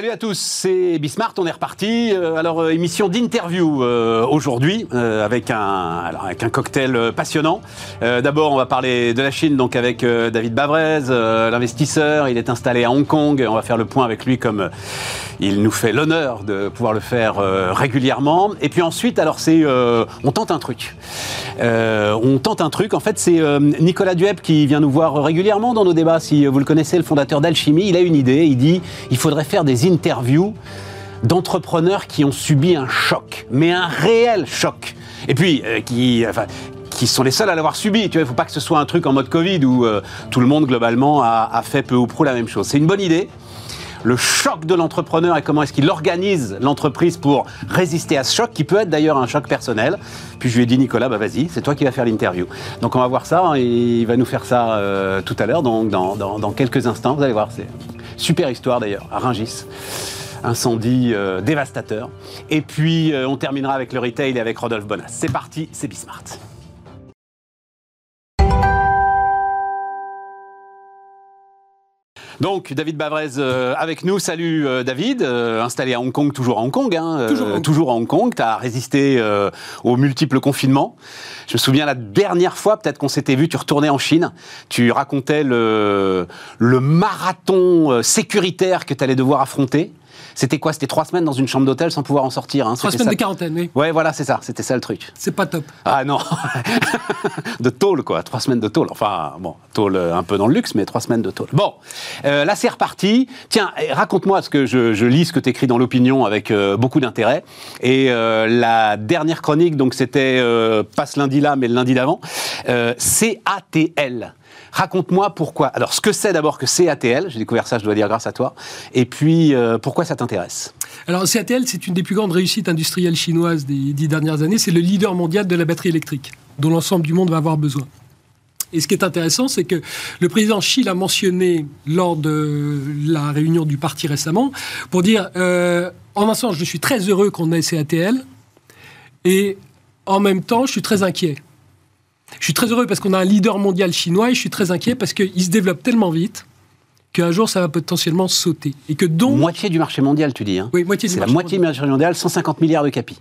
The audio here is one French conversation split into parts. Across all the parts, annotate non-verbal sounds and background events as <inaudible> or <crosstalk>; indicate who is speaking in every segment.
Speaker 1: Salut à tous, c'est Bismart, on est reparti. Euh, alors, euh, émission d'interview euh, aujourd'hui avec, un, avec un cocktail passionnant. D'abord, on va parler de la Chine, donc avec David Bavrez, l'investisseur. Il est installé à Hong Kong. On va faire le point avec lui comme il nous fait l'honneur de pouvoir le faire régulièrement. Et puis ensuite, alors c'est, on tente un truc. on tente un truc. En fait, c'est Nicolas Dueb qui vient nous voir régulièrement dans nos débats. Si vous le connaissez, le fondateur d'Alchimie, il a une idée. Il dit, il faudrait faire des interviews d'entrepreneurs qui ont subi un choc, mais un réel choc. Et puis, euh, qui, sont les seuls à l'avoir subi. Il ne faut pas que ce soit un truc en mode Covid où euh, tout le monde globalement a, fait peu ou prou la même chose. C'est une bonne idée. Le choc de l'entrepreneur et comment est-ce qu'il organise l'entreprise pour résister à ce choc, qui peut être d'ailleurs un choc personnel. Puis je lui ai dit, Nicolas, bah vas-y, c'est toi qui vas faire l'interview. Donc on va voir ça, et il va nous faire ça euh, tout à l'heure, donc dans, quelques instants. Vous allez voir, Super histoire d'ailleurs, à Ringis. Incendie euh, dévastateur. Et puis euh, on terminera avec le retail et avec Rodolphe Bonas. C'est parti, c'est Bismart. Donc, David Bavrez euh, avec nous. Salut David, installé à Hong Kong, toujours à Hong Kong. Hein, toujours, à Hong Kong. Tu as résisté aux multiples confinements. Je me souviens la dernière fois, peut-être qu'on s'était vu, tu retournais en Chine, tu racontais le, le marathon euh, sécuritaire que tu allais devoir affronter. C'était quoi? C'était trois semaines dans une chambre d'hôtel sans pouvoir en sortir.
Speaker 2: Hein. Trois semaines de quarantaine, oui.
Speaker 1: Ouais, voilà, c'est ça. C'était ça le truc.
Speaker 2: C'est pas top.
Speaker 1: Ah non <laughs> De tôle, quoi. Trois semaines de tôle. Enfin, bon, tôle euh, un peu dans le luxe, mais trois semaines de tôle. Bon, euh, là, c'est reparti. Tiens, eh, raconte-moi, parce que je, lis ce que tu écris dans l'opinion avec euh, beaucoup d'intérêt. Et la dernière chronique, donc, c'était pas ce lundi-là, mais le lundi d'avant. CATL. Raconte-moi pourquoi. Alors, ce que c'est d'abord que CATL, j'ai découvert ça, je dois dire, grâce à toi. Et puis, euh, pourquoi ça t'intéresse
Speaker 2: Alors, CATL, c'est une des plus grandes réussites industrielles chinoises des dix dernières années. C'est le leader mondial de la batterie électrique, dont l'ensemble du monde va avoir besoin. Et ce qui est intéressant, c'est que le président Xi l'a mentionné lors de la réunion du parti récemment, pour dire, euh, en un sens, je suis très heureux qu'on ait CATL, et en même temps, je suis très inquiet. Je suis très heureux parce qu'on a un leader mondial chinois et je suis très inquiet parce qu'il se développe tellement vite qu'un jour ça va potentiellement sauter. Et que donc...
Speaker 1: Moitié du marché mondial, tu dis. Hein
Speaker 2: oui, moitié du
Speaker 1: marché la moitié du marché mondial, 150 milliards de capis.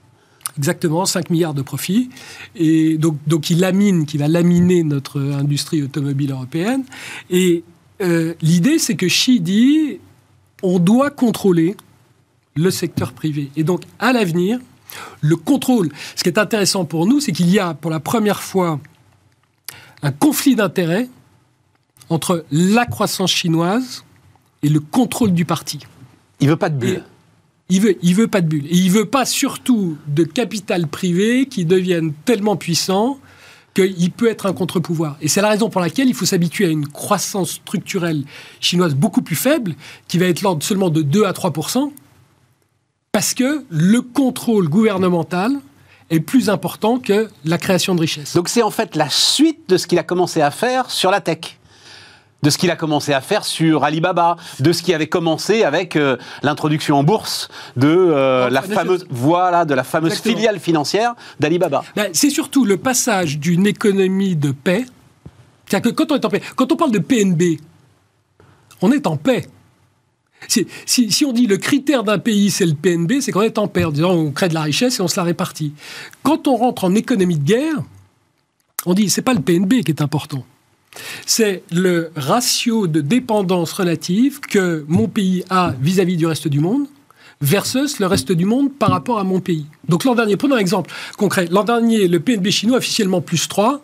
Speaker 2: Exactement, 5 milliards de profits. Et donc, donc il lamine, qui va laminer notre industrie automobile européenne. Et euh, l'idée, c'est que Xi dit on doit contrôler le secteur privé. Et donc, à l'avenir, le contrôle. Ce qui est intéressant pour nous, c'est qu'il y a pour la première fois un conflit d'intérêts entre la croissance chinoise et le contrôle du parti.
Speaker 1: Il veut pas de bulle.
Speaker 2: il veut, il veut pas de bulle. Et il veut pas surtout de capital privé qui devienne tellement puissant qu'il peut être un contre-pouvoir. Et c'est la raison pour laquelle il faut s'habituer à une croissance structurelle chinoise beaucoup plus faible, qui va être l'ordre seulement de 2 à 3% parce que le contrôle gouvernemental est plus important que la création de richesses.
Speaker 1: Donc c'est en fait la suite de ce qu'il a commencé à faire sur la tech de ce qu'il a commencé à faire sur Alibaba, de ce qui avait commencé avec euh, l'introduction en bourse de euh, la fameuse voilà de la fameuse filiale financière d'Alibaba.
Speaker 2: Ben, c'est surtout le passage d'une économie de paix. Que quand on est en paix, quand on parle de PNB, on est en paix. Si, on dit le critère d'un pays, c'est le PNB, c'est qu'on est en disant on crée de la richesse et on se la répartit. Quand on rentre en économie de guerre, on dit c'est pas le PNB qui est important. C'est le ratio de dépendance relative que mon pays a vis-à-vis du reste du monde versus le reste du monde par rapport à mon pays. Donc l'an dernier, prenons un exemple concret. L'an dernier, le PNB chinois officiellement plus 3.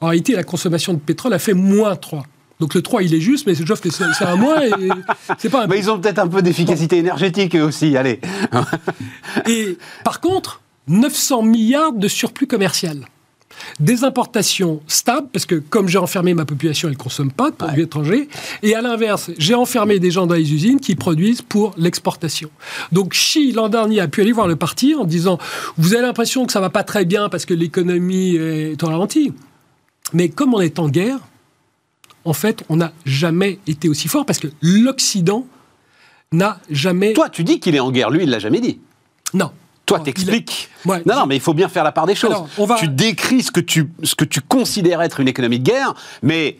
Speaker 2: En réalité, la consommation de pétrole a fait moins 3. Donc le 3, il est juste, mais c'est que c'est un moins et c'est pas un
Speaker 1: Mais ils ont peut-être un peu d'efficacité énergétique aussi, allez. <laughs>
Speaker 2: et par contre, 900 milliards de surplus commercial. Des importations stables, parce que comme j'ai enfermé ma population, elle ne consomme pas de produits étrangers. Et à l'inverse, j'ai enfermé des gens dans les usines qui produisent pour l'exportation. Donc Xi, l'an dernier, a pu aller voir le parti en disant Vous avez l'impression que ça va pas très bien parce que l'économie est en ralenti. Mais comme on est en guerre, en fait, on n'a jamais été aussi fort parce que l'Occident n'a jamais.
Speaker 1: Toi, tu dis qu'il est en guerre. Lui, il l'a jamais dit.
Speaker 2: Non.
Speaker 1: Toi, t'expliques. non, non, mais il faut bien faire la part des choses. Tu décris ce que tu, ce que tu considères être une économie de guerre, mais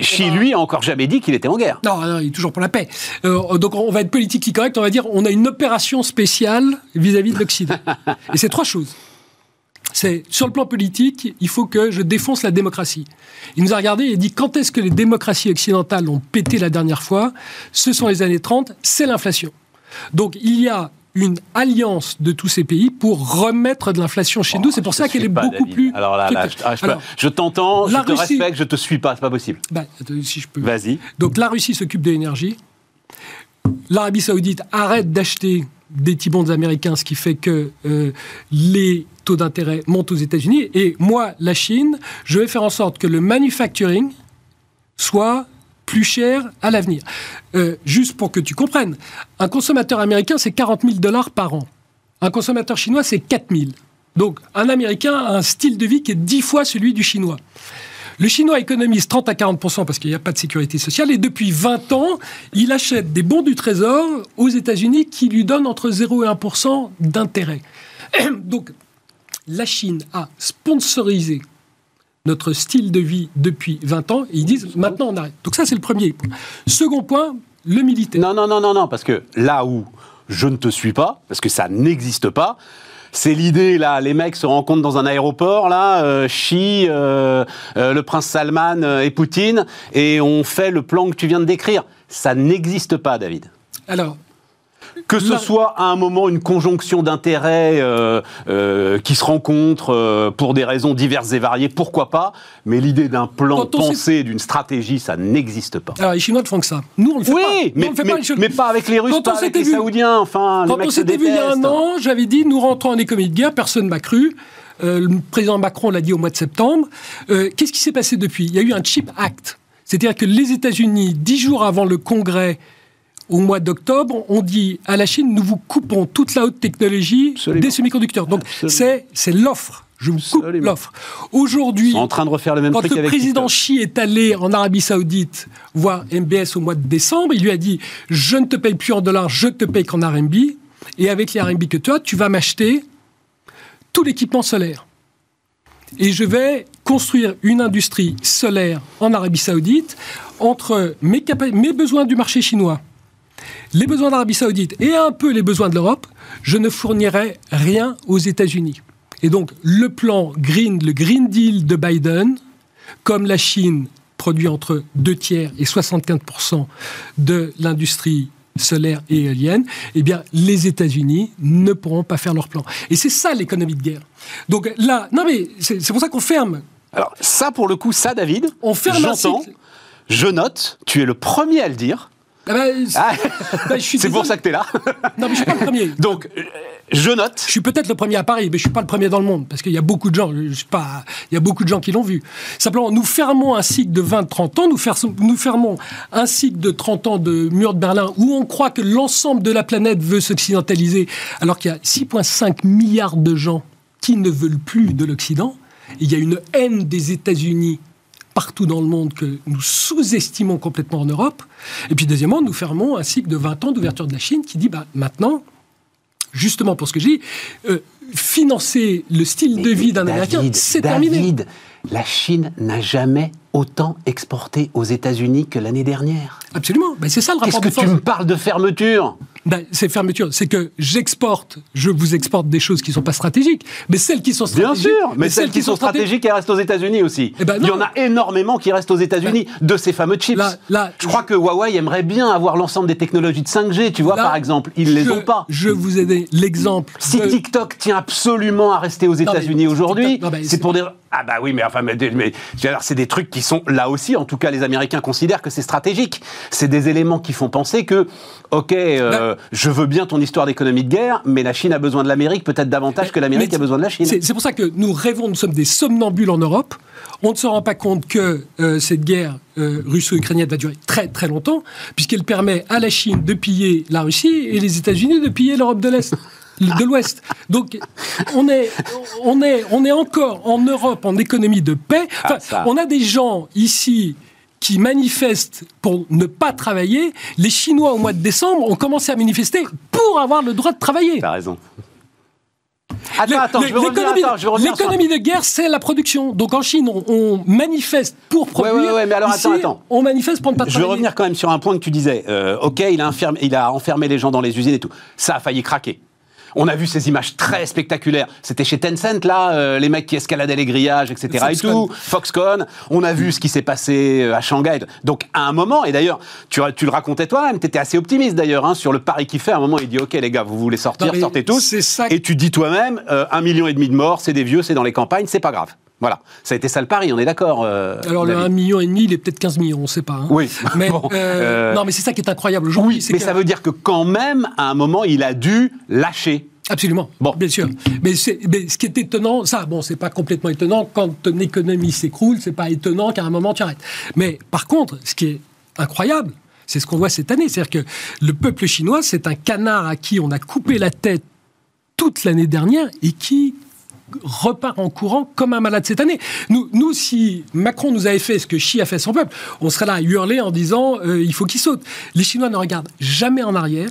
Speaker 1: Xi, lui, a encore jamais dit qu'il était en guerre.
Speaker 2: Non, non, il est toujours pour la paix. Euh, donc on va être politiquement correct, on va dire on a une opération spéciale vis-à-vis de l'Occident. <laughs> Et c'est trois choses. C'est sur le plan politique, il faut que je défonce la démocratie. Il nous a regardé et dit quand est-ce que les démocraties occidentales ont pété la dernière fois? Ce sont les années 30, c'est l'inflation. Donc il y a une alliance de tous ces pays pour remettre de l'inflation chez nous. C'est pour ça qu'elle est beaucoup plus.
Speaker 1: Alors là, je, t'entends, je te respecte, je te suis pas, c'est pas possible.
Speaker 2: Bah, si je peux.
Speaker 1: Vas-y.
Speaker 2: Donc la Russie s'occupe de l'énergie. L'Arabie Saoudite arrête d'acheter des T-bonds américains, ce qui fait que euh, les taux d'intérêt montent aux États-Unis. Et moi, la Chine, je vais faire en sorte que le manufacturing soit plus cher à l'avenir. Euh, juste pour que tu comprennes, un consommateur américain, c'est 40 000 dollars par an. Un consommateur chinois, c'est 4 000. Donc, un Américain a un style de vie qui est 10 fois celui du Chinois. Le Chinois économise 30 à 40% parce qu'il n'y a pas de sécurité sociale et depuis 20 ans, il achète des bons du Trésor aux États-Unis qui lui donnent entre 0 et 1% d'intérêt. <clears throat> Donc, la Chine a sponsorisé notre style de vie depuis 20 ans et ils disent maintenant on arrête. Donc ça c'est le premier point. Second point, le militaire.
Speaker 1: Non, non, non, non, non, parce que là où je ne te suis pas, parce que ça n'existe pas, c'est l'idée là, les mecs se rencontrent dans un aéroport là, euh, euh, euh le prince Salman euh, et Poutine, et on fait le plan que tu viens de décrire. Ça n'existe pas, David.
Speaker 2: Alors,
Speaker 1: que ce soit à un moment une conjonction d'intérêts euh, euh, qui se rencontrent euh, pour des raisons diverses et variées, pourquoi pas Mais l'idée d'un plan pensé, d'une stratégie, ça n'existe pas.
Speaker 2: Alors les Chinois ne font que ça. Nous, on le fait
Speaker 1: oui,
Speaker 2: pas.
Speaker 1: Mais, mais, pas avec les Russes, pas avec les Saoudiens. Enfin,
Speaker 2: Quand on s'était vu il y a un an, j'avais dit nous rentrons en économie de guerre, personne m'a cru. le président Macron l'a dit au mois de septembre. Qu'est-ce qui s'est passé depuis? Il y a eu un Chip Act. C'est-à-dire que les États-Unis, dix jours avant le congrès au mois d'octobre, on dit à la Chine, nous vous coupons toute la haute technologie des semi-conducteurs. Donc c'est l'offre. Je vous coupe l'offre. Aujourd'hui,
Speaker 1: en train de refaire le même
Speaker 2: quand le président Xi est allé en Arabie Saoudite voir MBS au mois de décembre, il lui a dit je ne te paye plus en dollars, je te paye qu'en RMB. Et avec les RMB que toi, tu vas m'acheter tout l'équipement solaire. Et je vais construire une industrie solaire en Arabie Saoudite entre mes, mes besoins du marché chinois les besoins d'Arabie Saoudite et un peu les besoins de l'Europe, je ne fournirai rien aux États-Unis. Et donc, le plan Green, le Green Deal de Biden, comme la Chine produit entre 2 tiers et 75% de l'industrie solaire et éolienne, eh bien, les États-Unis ne pourront pas faire leur plan. Et c'est ça l'économie de guerre. Donc là, non mais c'est pour ça qu'on ferme.
Speaker 1: Alors ça, pour le coup, ça, David, on ferme j'entends, je note, tu es le premier à le dire.
Speaker 2: Ah bah, ah.
Speaker 1: bah, c'est pour ça que tu es là.
Speaker 2: non, mais je suis pas le premier. <laughs>
Speaker 1: Donc, je note.
Speaker 2: Je suis peut-être le premier à Paris, mais je suis pas le premier dans le monde, parce qu'il y a beaucoup de gens, je suis pas, il y a beaucoup de gens qui l'ont vu. Simplement, nous fermons un cycle de 20-30 ans, nous, nous fermons un cycle de 30 ans de mur de Berlin, où on croit que l'ensemble de la planète veut s'occidentaliser, alors qu'il y a 6,5 milliards de gens qui ne veulent plus de l'Occident. Il y a une haine des États-Unis partout dans le monde que nous sous-estimons complètement en Europe. Et puis deuxièmement, nous fermons un cycle de 20 ans d'ouverture de la Chine qui dit bah, maintenant, justement pour ce que j'ai dit, euh, financer le style de vie d'un Américain, c'est terminé.
Speaker 1: La Chine n'a jamais autant exporté aux États-Unis que l'année dernière.
Speaker 2: Absolument. Ben, c'est ça le rapport
Speaker 1: Qu'est-ce que tu me parles de fermeture?
Speaker 2: Ben, c'est fermeture. C'est que j'exporte, je vous exporte des choses qui ne sont pas stratégiques, mais celles qui sont stratégiques.
Speaker 1: Bien sûr, mais, celles, qui, sont stratégiques, elles restent aux États-Unis aussi. Eh ben, Il y en a énormément qui restent aux États-Unis ben, de ces fameux chips. Là, je, crois que Huawei aimerait bien avoir l'ensemble des technologies de 5G, tu vois, par exemple. Ils ne les ont pas.
Speaker 2: Je vous ai donné l'exemple.
Speaker 1: Si TikTok tient absolument à rester aux États-Unis aujourd'hui, c'est pour des. Ah bah oui, mais enfin, mais, mais c'est des trucs qui sont là aussi. En tout cas, les Américains considèrent que c'est stratégique. C'est des éléments qui font penser que, ok, euh, je veux bien ton histoire d'économie de guerre, mais la Chine a besoin de l'Amérique peut-être davantage que l'Amérique a besoin de la Chine.
Speaker 2: C'est pour ça que nous rêvons, nous sommes des somnambules en Europe. On ne se rend pas compte que euh, cette guerre euh, russo-ukrainienne va durer très très longtemps, puisqu'elle permet à la Chine de piller la Russie et les États-Unis de piller l'Europe de l'Est. de l'Ouest. Donc, on est, on, est, on est encore en Europe en économie de paix. Ah, on a des gens ici qui manifestent pour ne pas travailler, les Chinois au mois de décembre ont commencé à manifester pour avoir le droit de travailler.
Speaker 1: T'as raison. Attends, attends, je
Speaker 2: l'économie- de guerre, c'est la production. Donc en Chine, on, on manifeste pour produire.
Speaker 1: ouais, ouais, mais alors,
Speaker 2: Ici,
Speaker 1: attends, attends.
Speaker 2: On manifeste pour ne pas
Speaker 1: Je veux
Speaker 2: travailler.
Speaker 1: revenir quand même sur un point que tu disais. Euh, ok, il a, enfermé, il a enfermé les gens dans les usines et tout. Ça a failli craquer. On a vu ces images très spectaculaires. C'était chez Tencent, là, euh, les mecs qui escaladaient les grillages, etc. et
Speaker 2: Foxconn.
Speaker 1: tout. Foxconn. On a vu ce qui s'est passé euh, à Shanghai. Donc, à un moment, et d'ailleurs, tu, tu le racontais toi-même, tu étais assez optimiste d'ailleurs, hein, sur le pari qu'il fait. À un moment, il dit Ok, les gars, vous voulez sortir,
Speaker 2: Non,
Speaker 1: sortez tous.
Speaker 2: c'est ça-
Speaker 1: Et tu dis toi-même euh, Un million et demi de morts, c'est des vieux, c'est dans les campagnes, c'est pas grave. Voilà. Ça a été ça le pari, on est d'accord. euh,
Speaker 2: Alors le
Speaker 1: David
Speaker 2: 1 million et demi, il est peut-être 15 millions, on ne sait pas. hein.
Speaker 1: Oui. <laughs>
Speaker 2: Mais, <laughs>
Speaker 1: Bon,
Speaker 2: euh,
Speaker 1: euh,
Speaker 2: Non, mais c'est ça qui est incroyable aujourd'hui.
Speaker 1: Oui, mais ça veut dire que quand même, à un moment, il a dû lâcher.
Speaker 2: Absolument,
Speaker 1: Bon.
Speaker 2: bien sûr. Mais, c'est- mais ce qui est étonnant, ça, bon, c'est pas complètement étonnant. Quand ton économie s'écroule, c'est pas étonnant qu'à un moment tu arrêtes. Mais par contre, ce qui est incroyable, c'est ce qu'on voit cette année. C'est-à-dire que le peuple chinois, c'est un canard à qui on a coupé la tête toute l'année dernière et qui repart en courant comme un malade cette année. Nous, nous, si Macron nous avait fait ce que Xi a fait à son peuple, on serait là à hurler en disant euh, il faut qu'il saute. Les Chinois ne regardent jamais en arrière.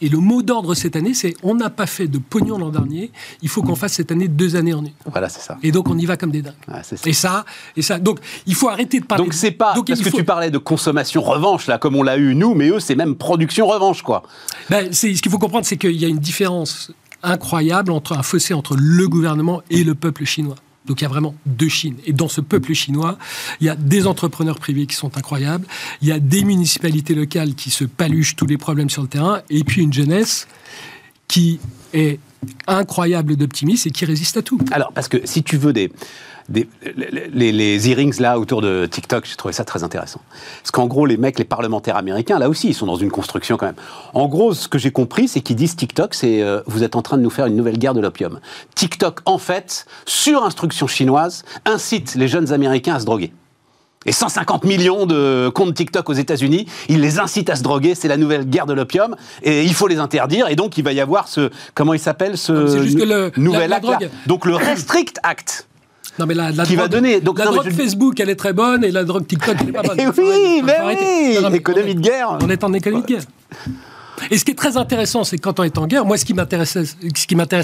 Speaker 2: Et le mot d'ordre cette année, c'est on n'a pas fait de pognon l'an dernier, il faut qu'on fasse cette année deux années en une.
Speaker 1: Voilà, c'est ça.
Speaker 2: Et donc on y va comme des dingues.
Speaker 1: Ouais, c'est ça.
Speaker 2: Et ça, et ça. Donc il faut arrêter de parler.
Speaker 1: Donc c'est pas
Speaker 2: Donc,
Speaker 1: parce que
Speaker 2: faut-
Speaker 1: tu parlais de consommation revanche là, comme on l'a eu nous, mais eux c'est même production revanche quoi.
Speaker 2: Ben, c'est- ce qu'il faut comprendre, c'est qu'il y a une différence incroyable entre un fossé entre le gouvernement et le peuple chinois. Donc il y a vraiment deux Chines. Et dans ce peuple chinois, il y a des entrepreneurs privés qui sont incroyables, il y a des municipalités locales qui se paluchent tous les problèmes sur le terrain, et puis une jeunesse qui est incroyable d'optimisme et qui résiste à tout.
Speaker 1: Alors parce que si tu veux des, les, les earrings là autour de TikTok, j'ai trouvé ça très intéressant. Parce qu'en gros les mecs, les parlementaires américains là aussi ils sont dans une construction quand même. En gros ce que j'ai compris c'est qu'ils disent TikTok c'est euh, vous êtes en train de nous faire une nouvelle guerre de l'opium. TikTok en fait sur instruction chinoise incite les jeunes américains à se droguer. Et 150 millions de comptes TikTok aux États-Unis, ils les incitent à se droguer, c'est la nouvelle guerre de l'opium, et il faut les interdire, et donc il va y avoir ce, comment il s'appelle, ce
Speaker 2: juste que le-
Speaker 1: nouvel
Speaker 2: la-
Speaker 1: acte Donc le Restrict Act.
Speaker 2: Non, mais la, la
Speaker 1: Qui va
Speaker 2: drogue,
Speaker 1: donner- donc,
Speaker 2: la
Speaker 1: non,
Speaker 2: drogue
Speaker 1: je-
Speaker 2: Facebook, elle est très bonne, et la drogue TikTok, elle est pas <laughs> bonne.
Speaker 1: Eh oui, mais oui, économie de guerre.
Speaker 2: On est en économie de guerre. Et ce qui est très intéressant, c'est que quand on est en guerre, moi, ce qui m'intéresse,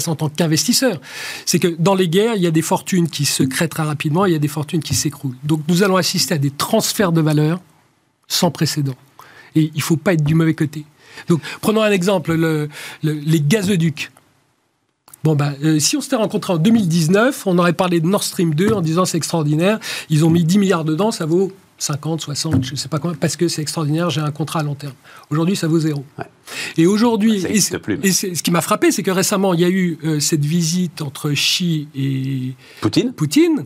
Speaker 2: en tant qu'investisseur, c'est que dans les guerres, il y a des fortunes qui se créent très rapidement, et il y a des fortunes qui s'écroulent. Donc, nous allons assister à des transferts de valeur sans précédent. Et il ne faut pas être du mauvais côté. Donc, prenons un exemple, le- le- les gazoducs. Bon, ben, si on s'était rencontrés en 2019, on aurait parlé de Nord Stream 2 en disant c'est extraordinaire. Ils ont mis 10 milliards dedans, ça vaut 50, 60, je ne sais pas combien, parce que c'est extraordinaire, j'ai un contrat à long terme. Aujourd'hui, ça vaut zéro.
Speaker 1: Ouais.
Speaker 2: Et aujourd'hui, et, et ce qui m'a frappé, c'est que récemment, il y a eu euh, cette visite entre Xi et
Speaker 1: Poutine
Speaker 2: Poutine,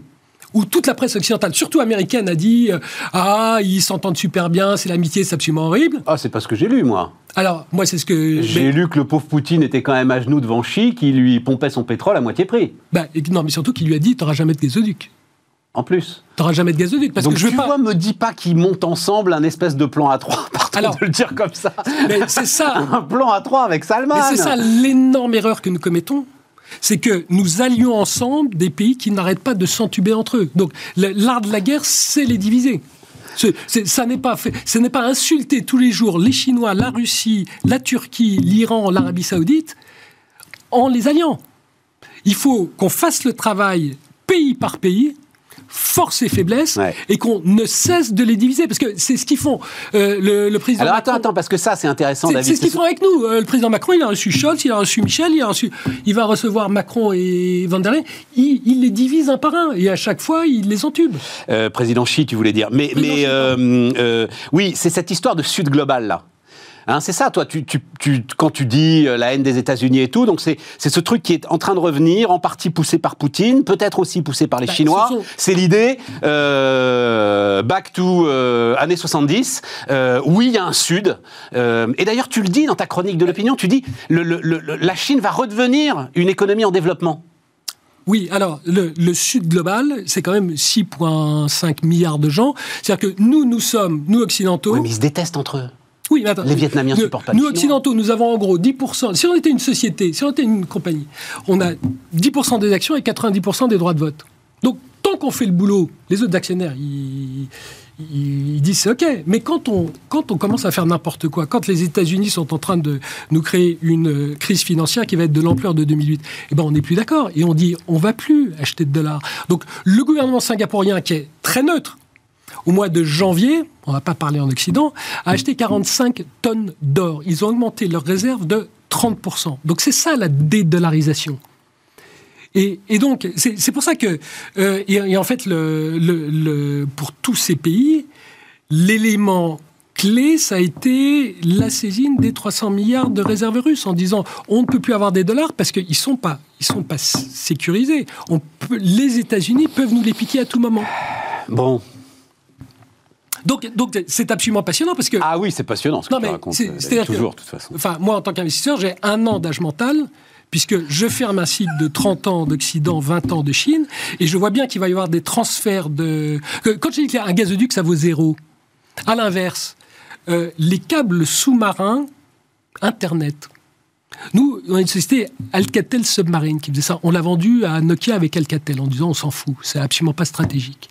Speaker 2: où toute la presse occidentale, surtout américaine, a dit euh, Ah, ils s'entendent super bien, c'est l'amitié, c'est absolument horrible.
Speaker 1: Ah, c'est pas ce que j'ai lu, moi.
Speaker 2: Alors, moi, c'est ce que.
Speaker 1: J'ai lu que le pauvre Poutine était quand même à genoux devant Xi, qui lui pompait son pétrole à moitié prix.
Speaker 2: Bah, et- non, mais surtout qu'il lui a dit T'auras jamais de gazoduc.
Speaker 1: En plus.
Speaker 2: T'auras jamais de gazoduc. Parce
Speaker 1: Donc
Speaker 2: que je veux
Speaker 1: tu
Speaker 2: pas.
Speaker 1: vois, me dis pas qu'ils montent ensemble un espèce de plan A3, <laughs> pardon
Speaker 2: Alors-
Speaker 1: de le dire comme ça.
Speaker 2: Mais c'est ça. <laughs>
Speaker 1: Un plan A3 avec Salman.
Speaker 2: Mais c'est ça l'énorme erreur que nous commettons. C'est que nous allions ensemble des pays qui n'arrêtent pas de s'entuber entre eux. Donc l'art de la guerre, c'est les diviser. Ça n'est pas fait, ce n'est pas insulter tous les jours les Chinois, la Russie, la Turquie, l'Iran, l'Arabie Saoudite en les alliant. Il faut qu'on fasse le travail pays par pays, force et faiblesse,
Speaker 1: Ouais.
Speaker 2: et qu'on ne cesse de les diviser, parce que c'est ce qu'ils font. Euh, le, le président
Speaker 1: Alors
Speaker 2: Macron-
Speaker 1: attends, attends, parce que ça c'est intéressant,
Speaker 2: c'est
Speaker 1: David.
Speaker 2: c'est ce qu'ils font avec nous. Euh, le président Macron, il a reçu Scholz, il a reçu Michel, il a reçu, il va recevoir Macron et Van der Leyen. Il, il les divise un par un et à chaque fois, il les entube.
Speaker 1: Euh, président Xi, tu voulais dire. Mais,
Speaker 2: Président
Speaker 1: mais oui, c'est cette histoire de Sud global là. Hein, c'est ça, toi, tu, tu, tu- quand tu dis euh, la haine des États-Unis et tout, donc c'est c'est ce truc qui est en train de revenir, en partie poussé par Poutine, peut-être aussi poussé par les
Speaker 2: Bah,
Speaker 1: Chinois. C'est l'idée, euh, back to euh, années 70. Euh, oui, il y a un Sud. Euh, et d'ailleurs, tu le dis dans ta chronique de l'opinion, tu dis le, le- le- le- la Chine va redevenir une économie en développement.
Speaker 2: Oui, alors le, le Sud global, c'est quand même 6,5 milliards de gens. C'est-à-dire que nous, nous sommes, nous occidentaux.
Speaker 1: Oui, mais ils se détestent entre eux.
Speaker 2: Oui, mais attends,
Speaker 1: Les Vietnamiens
Speaker 2: nous,
Speaker 1: supportent pas
Speaker 2: Nous, occidentaux, nous avons en gros 10%. Si on était une société, si on était une compagnie, on a 10% des actions et 90% des droits de vote. Donc, tant qu'on fait le boulot, les autres actionnaires, ils, ils disent c'est OK. Mais quand on, quand on commence à faire n'importe quoi, quand les États-Unis sont en train de nous créer une euh, crise financière qui va être de l'ampleur de 2008, eh ben on n'est plus d'accord. Et on dit on va plus acheter de dollars. Donc le gouvernement singapourien, qui est très neutre, au mois de janvier, on ne va pas parler en Occident, a acheté 45 tonnes d'or. Ils ont augmenté leurs réserves de 30%. Donc c'est ça la dédollarisation. Et, donc, c'est pour ça que, euh, et, en fait, pour tous ces pays, l'élément clé, ça a été la saisine des 300 milliards de réserves russes en disant on ne peut plus avoir des dollars parce qu'ils ne sont, pas, sont pas sécurisés. On les États-Unis peuvent nous les piquer à tout moment.
Speaker 1: Bon,
Speaker 2: donc, donc c'est absolument passionnant parce que.
Speaker 1: Ah oui, c'est passionnant ce que non, tu racontes. C'est toujours, de toute façon.
Speaker 2: Enfin, moi, en tant qu'investisseur, j'ai un an d'âge mental puisque je ferme un cycle de 30 ans d'Occident, 20 ans de Chine, et je vois bien qu'il va y avoir des transferts de... Quand je dis qu'un gazoduc, ça vaut zéro, à l'inverse, euh, les câbles sous-marins, Internet, nous, on a une société Alcatel Submarine qui faisait ça. On l'a vendu à Nokia avec Alcatel en disant on s'en fout, c'est absolument pas stratégique.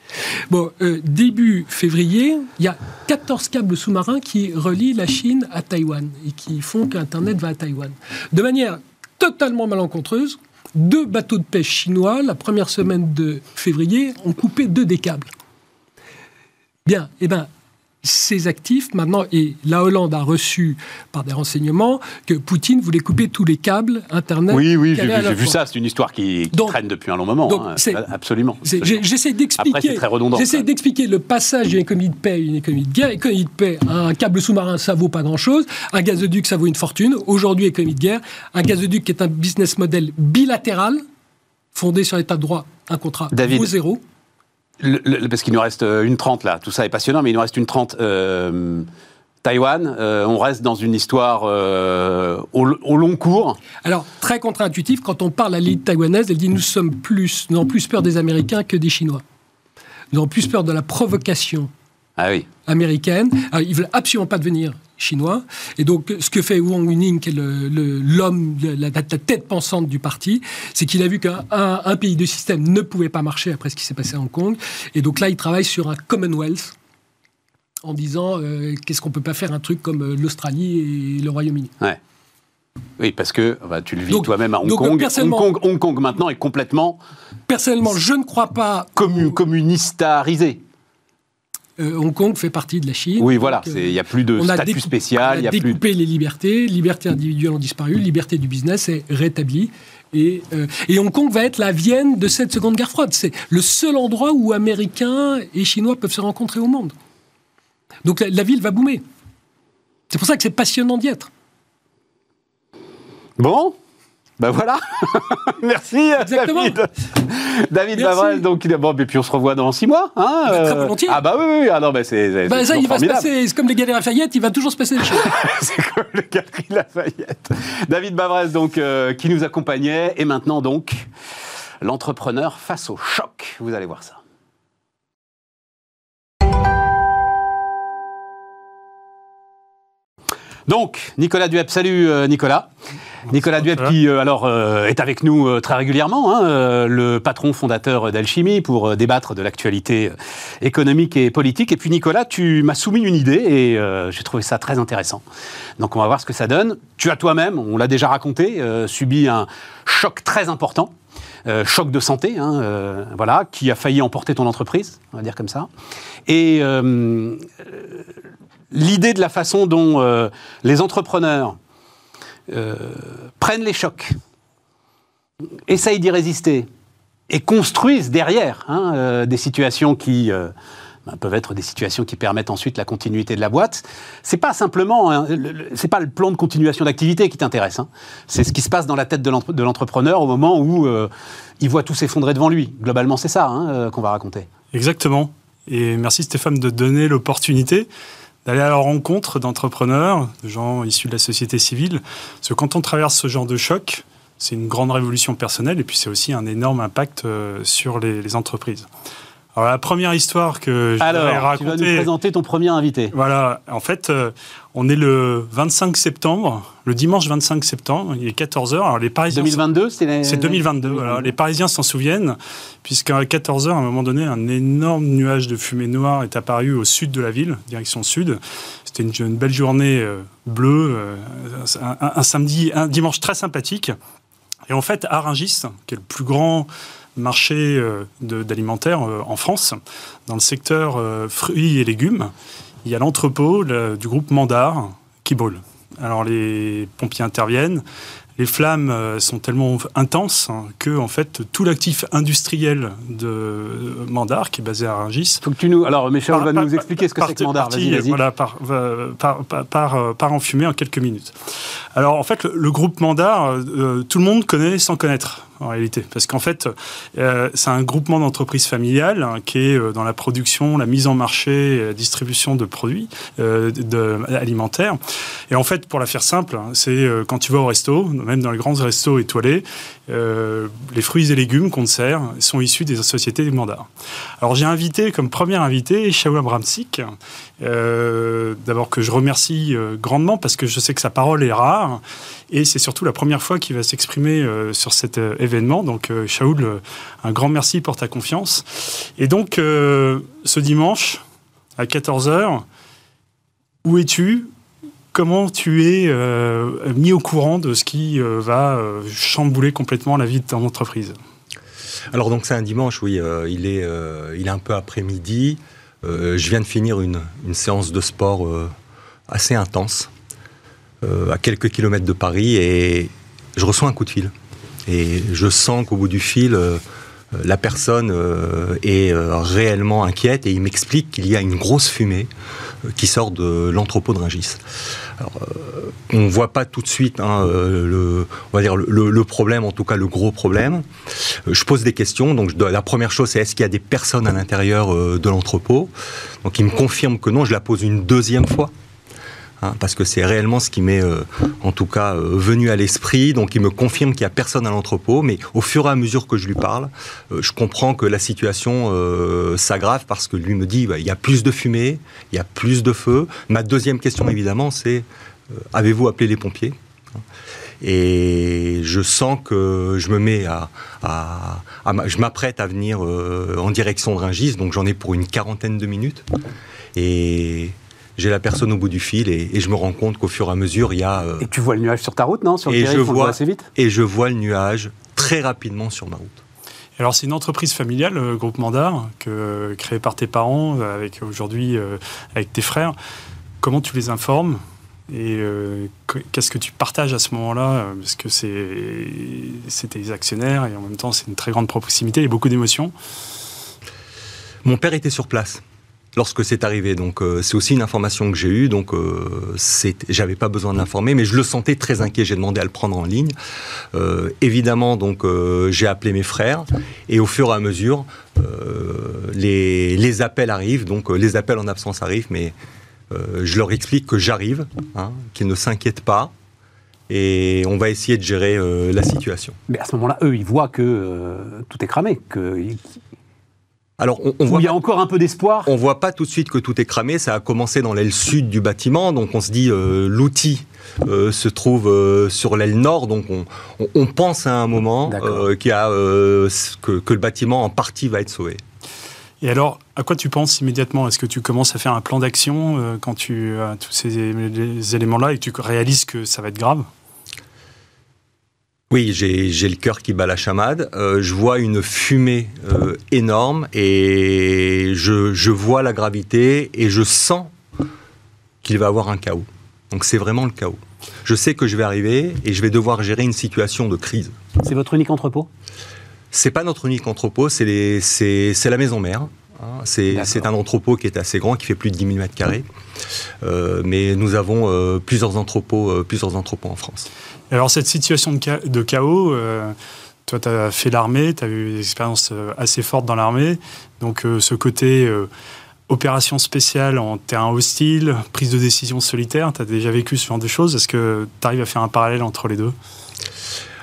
Speaker 2: Bon, euh, début février, il y a 14 câbles sous-marins qui relient la Chine à Taïwan et qui font qu'Internet va à Taïwan. De manière totalement malencontreuse, deux bateaux de pêche chinois, la première semaine de février, ont coupé deux des câbles. Bien, eh bien, ces actifs maintenant, et la Hollande a reçu par des renseignements que Poutine voulait couper tous les câbles Internet.
Speaker 1: Oui, oui, j'ai vu, ça. C'est une histoire qui, traîne depuis un long moment. Donc, hein, absolument.
Speaker 2: J'essaie d'expliquer. J'essaie d'expliquer le passage d'une économie de paix à une économie de guerre. Économie de paix, un câble sous-marin, ça vaut pas grand-chose. Un gazoduc, ça vaut une fortune. Aujourd'hui, économie de guerre. Un gazoduc qui est un business model bilatéral, fondé sur l'état de droit, un contrat vaut zéro
Speaker 1: parce qu'il nous reste euh, une trente là, tout ça est passionnant, mais il nous reste une trente. Euh, Taïwan, euh, on reste dans une histoire au, long cours.
Speaker 2: Alors, très contre-intuitif, quand on parle à l'élite taïwanaise, elle dit nous sommes plus, nous avons plus peur des Américains que des Chinois. Nous avons plus peur de la provocation
Speaker 1: ah oui.
Speaker 2: américaine. Alors, ils veulent absolument pas devenir chinois. Et donc, ce que fait Wang Yuning, qui est l'homme, la, tête pensante du parti, c'est qu'il a vu qu'un un, pays de système ne pouvait pas marcher après ce qui s'est passé à Hong Kong. Et donc là, il travaille sur un Commonwealth en disant euh, qu'est-ce qu'on peut pas faire un truc comme euh, l'Australie et le Royaume-Uni.
Speaker 1: Ouais. Oui, parce que bah, tu le vis toi-même à Hong Kong. Hong Kong. Hong Kong maintenant est complètement.
Speaker 2: Personnellement, je ne crois pas.
Speaker 1: Commun, communistarisé.
Speaker 2: Euh, Hong Kong fait partie de la Chine.
Speaker 1: Oui, voilà, il n'y a plus de statut spécial.
Speaker 2: On a découpé les libertés, libertés individuelles ont disparu, liberté du business est rétablie. Et, euh, et, Hong Kong va être la Vienne de cette Seconde Guerre froide. C'est le seul endroit où Américains et Chinois peuvent se rencontrer au monde. Donc la, la ville va boomer. C'est pour ça que c'est passionnant d'y être.
Speaker 1: Bon, ben voilà. <laughs> Merci, David. David Bavrel, donc bon, et puis on se revoit dans six mois. Hein,
Speaker 2: bah, très volontiers.
Speaker 1: Ah bah oui, oui. Ah non, bah c'est.
Speaker 2: Bah ça, il va se passer. C'est comme les Galeries Lafayette, il va toujours se passer des choses. <laughs>
Speaker 1: c'est comme les Galeries Lafayette. David Bavrel, donc, euh, qui nous accompagnait, et maintenant donc l'entrepreneur face au choc. Vous allez voir ça. Donc, Nicolas Duep, salut euh, Nicolas. Nicolas Duep qui euh, alors euh, est avec nous très régulièrement, hein, le patron fondateur d'Alchimie pour débattre de l'actualité économique et politique. Et puis Nicolas, tu m'as soumis une idée et j'ai trouvé ça très intéressant. Donc on va voir ce que ça donne. Tu as toi-même, on l'a déjà raconté, subi un choc très important. choc de santé, hein, voilà, qui a failli emporter ton entreprise, on va dire comme ça. Et l'idée de la façon dont euh, les entrepreneurs euh, prennent les chocs, essayent d'y résister et construisent derrière hein, euh, des situations qui ben, peuvent être des situations qui permettent ensuite la continuité de la boîte. C'est pas simplement, c'est pas le plan de continuation d'activité qui t'intéresse. Hein. C'est ce qui se passe dans la tête de l'entrepreneur au moment où il voit tout s'effondrer devant lui. Globalement, c'est ça hein, qu'on va raconter.
Speaker 3: Exactement. Et merci Stéphane de donner l'opportunité d'aller à la rencontre d'entrepreneurs, de gens issus de la société civile. Parce que quand on traverse ce genre de choc, c'est une grande révolution personnelle et puis c'est aussi un énorme impact euh, sur les, entreprises. Alors la première histoire que je
Speaker 1: Alors,
Speaker 3: vais
Speaker 1: tu
Speaker 3: raconter.
Speaker 1: vas nous présenter ton premier invité.
Speaker 3: Voilà, en fait, euh, on est le 25 septembre, le dimanche 25 septembre, il est 14h. Alors les Parisiens.
Speaker 1: 2022, c'est
Speaker 3: C'est 2022. voilà. Les Parisiens s'en souviennent, puisqu'à 14h, à un moment donné, un énorme nuage de fumée noire est apparu au sud de la ville, direction sud. C'était une, une belle journée euh, bleue, euh, un, un- un samedi, un dimanche très sympathique. Et en fait, à Rungis, qui est le plus grand marché euh, d'alimentaire euh, en France, dans le secteur euh, fruits et légumes, il y a l'entrepôt le- du groupe Mandar qui brûle. Alors les pompiers interviennent. Les flammes sont tellement intenses hein, que en fait tout l'actif industriel de Mandar, qui est basé à Rungis,
Speaker 1: Faut que tu nous. Alors, Michel
Speaker 3: par-
Speaker 1: va
Speaker 3: par-
Speaker 1: nous expliquer ce que c'est que Mandar.
Speaker 3: parti,
Speaker 1: Vas-y, vas-y.
Speaker 3: Voilà, par, va- par, par, par, part en fumée en quelques minutes. Alors, en fait, le, le groupe Mandar, euh, tout le monde connaît sans connaître, en réalité. Parce qu'en fait, euh, c'est un groupement d'entreprises familiales hein, qui est euh, dans la production, la mise en marché la distribution de produits euh, alimentaires. Et en fait, pour la faire simple, hein, c'est quand tu vas au resto, même dans les grands restos étoilés, euh, les fruits et légumes qu'on sert sont issus des sociétés du Mandar. Alors j'ai invité comme premier invité Shaou Abramsik, euh, d'abord que je remercie euh, grandement parce que je sais que sa parole est rare et c'est surtout la première fois qu'il va s'exprimer euh, sur cet événement. Donc Shaoul, un grand merci pour ta confiance. Et donc ce dimanche à 14h, où es-tu? Comment tu es euh, mis au courant de ce qui euh, va euh, chambouler complètement la vie de ton entreprise?
Speaker 4: Alors donc c'est un dimanche, oui, il, est, un peu après-midi. Je viens de finir une, une séance de sport assez intense, à quelques kilomètres de Paris, et je reçois un coup de fil. Et je sens qu'au bout du fil, la personne est réellement inquiète, et il m'explique qu'il y a une grosse fumée qui sort de l'entrepôt de. Alors, euh, on ne voit pas tout de suite hein, euh, le, on va dire le, problème, en tout cas le gros problème. Euh, je pose des questions. Donc, la première chose, c'est est-ce qu'il y a des personnes à l'intérieur de l'entrepôt? Donc, il me confirme que non. Je la pose une deuxième fois. Hein, parce que c'est réellement ce qui m'est, euh, en tout cas, euh, venu à l'esprit. Donc, il me confirme qu'il n'y a personne à l'entrepôt. Mais au fur et à mesure que je lui parle, euh, je comprends que la situation s'aggrave parce que lui me dit bah, il y a plus de fumée, il y a plus de feu. Ma deuxième question, évidemment, c'est avez-vous appelé les pompiers et je sens que je me mets à, je m'apprête à venir en direction de Rungis, donc j'en ai pour une quarantaine de minutes. Et j'ai la personne au bout du fil et, et je me rends compte qu'au fur et à mesure, il y a... euh,
Speaker 1: Et tu vois le nuage sur ta route, non? Sur le
Speaker 4: et je vois-
Speaker 1: assez vite?
Speaker 4: et je vois le nuage très rapidement sur ma route.
Speaker 3: Alors c'est une entreprise familiale, le groupe Mandar, que, créé par tes parents, euh, avec aujourd'hui euh, avec tes frères. Comment tu les informes? Et euh, qu- qu'est-ce que tu partages à ce moment-là? Euh, Parce que c'est c'est tes actionnaires et en même temps c'est une très grande proximité et beaucoup d'émotions.
Speaker 4: Mon père était sur place lorsque c'est arrivé, donc euh, c'est aussi une information que j'ai eue, donc euh, j'avais pas besoin de l'informer, mais je le sentais très inquiet. J'ai demandé à le prendre en ligne. Euh, évidemment, donc j'ai appelé mes frères et au fur et à mesure, les, appels arrivent, donc les appels en absence arrivent, mais je leur explique que j'arrive, hein, qu'ils ne s'inquiètent pas. Et on va essayer de gérer la situation.
Speaker 1: Mais à ce moment-là, eux, ils voient que tout est cramé, qu'il
Speaker 4: Alors, on, on voit
Speaker 1: y a encore un peu d'espoir.
Speaker 4: On voit pas tout de suite que tout est cramé. Ça a commencé dans l'aile sud du bâtiment, donc on se dit euh, l'outil euh, se trouve euh, sur l'aile nord, donc on, on- on pense à un moment
Speaker 1: D'accord.
Speaker 4: euh, qu'il y a, que, que le bâtiment en partie va être sauvé.
Speaker 3: Et alors, à quoi tu penses immédiatement? Est-ce que tu commences à faire un plan d'action quand tu as tous ces éléments-là et que tu réalises que ça va être grave?
Speaker 4: Oui, j'ai le cœur qui bat la chamade. Euh, je vois une fumée euh, énorme et je, je vois la gravité et je sens qu'il va y avoir un chaos. Donc c'est vraiment le chaos. Je sais que je vais arriver et je vais devoir gérer une situation de crise.
Speaker 1: C'est votre unique entrepôt?
Speaker 4: C'est pas notre unique entrepôt, c'est la maison mère. hein. C'est un entrepôt qui est assez grand, qui fait plus de 10 000 mètres carrés. Euh, mais nous avons euh, plusieurs, entrepôts, euh, plusieurs entrepôts en France.
Speaker 3: Alors cette situation de, cha- de chaos, euh, toi tu as fait l'armée, tu as eu des expériences euh, assez fortes dans l'armée, donc euh, ce côté opération spéciale en terrain hostile, prise de décision solitaire, tu as déjà vécu ce genre de choses, est-ce que tu arrives à faire un parallèle entre les deux?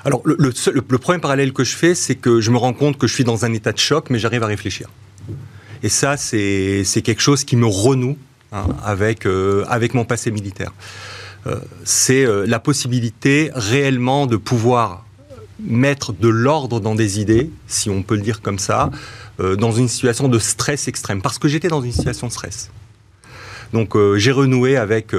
Speaker 4: Alors, le, premier parallèle que je fais, c'est que je me rends compte que je suis dans un état de choc, mais j'arrive à réfléchir. Et ça, c'est quelque chose qui me renoue hein, avec, avec mon passé militaire. Euh, c'est euh, la possibilité réellement de pouvoir mettre de l'ordre dans des idées, si on peut le dire comme ça, dans une situation de stress extrême. Parce que j'étais dans une situation de stress. Donc j'ai renoué avec,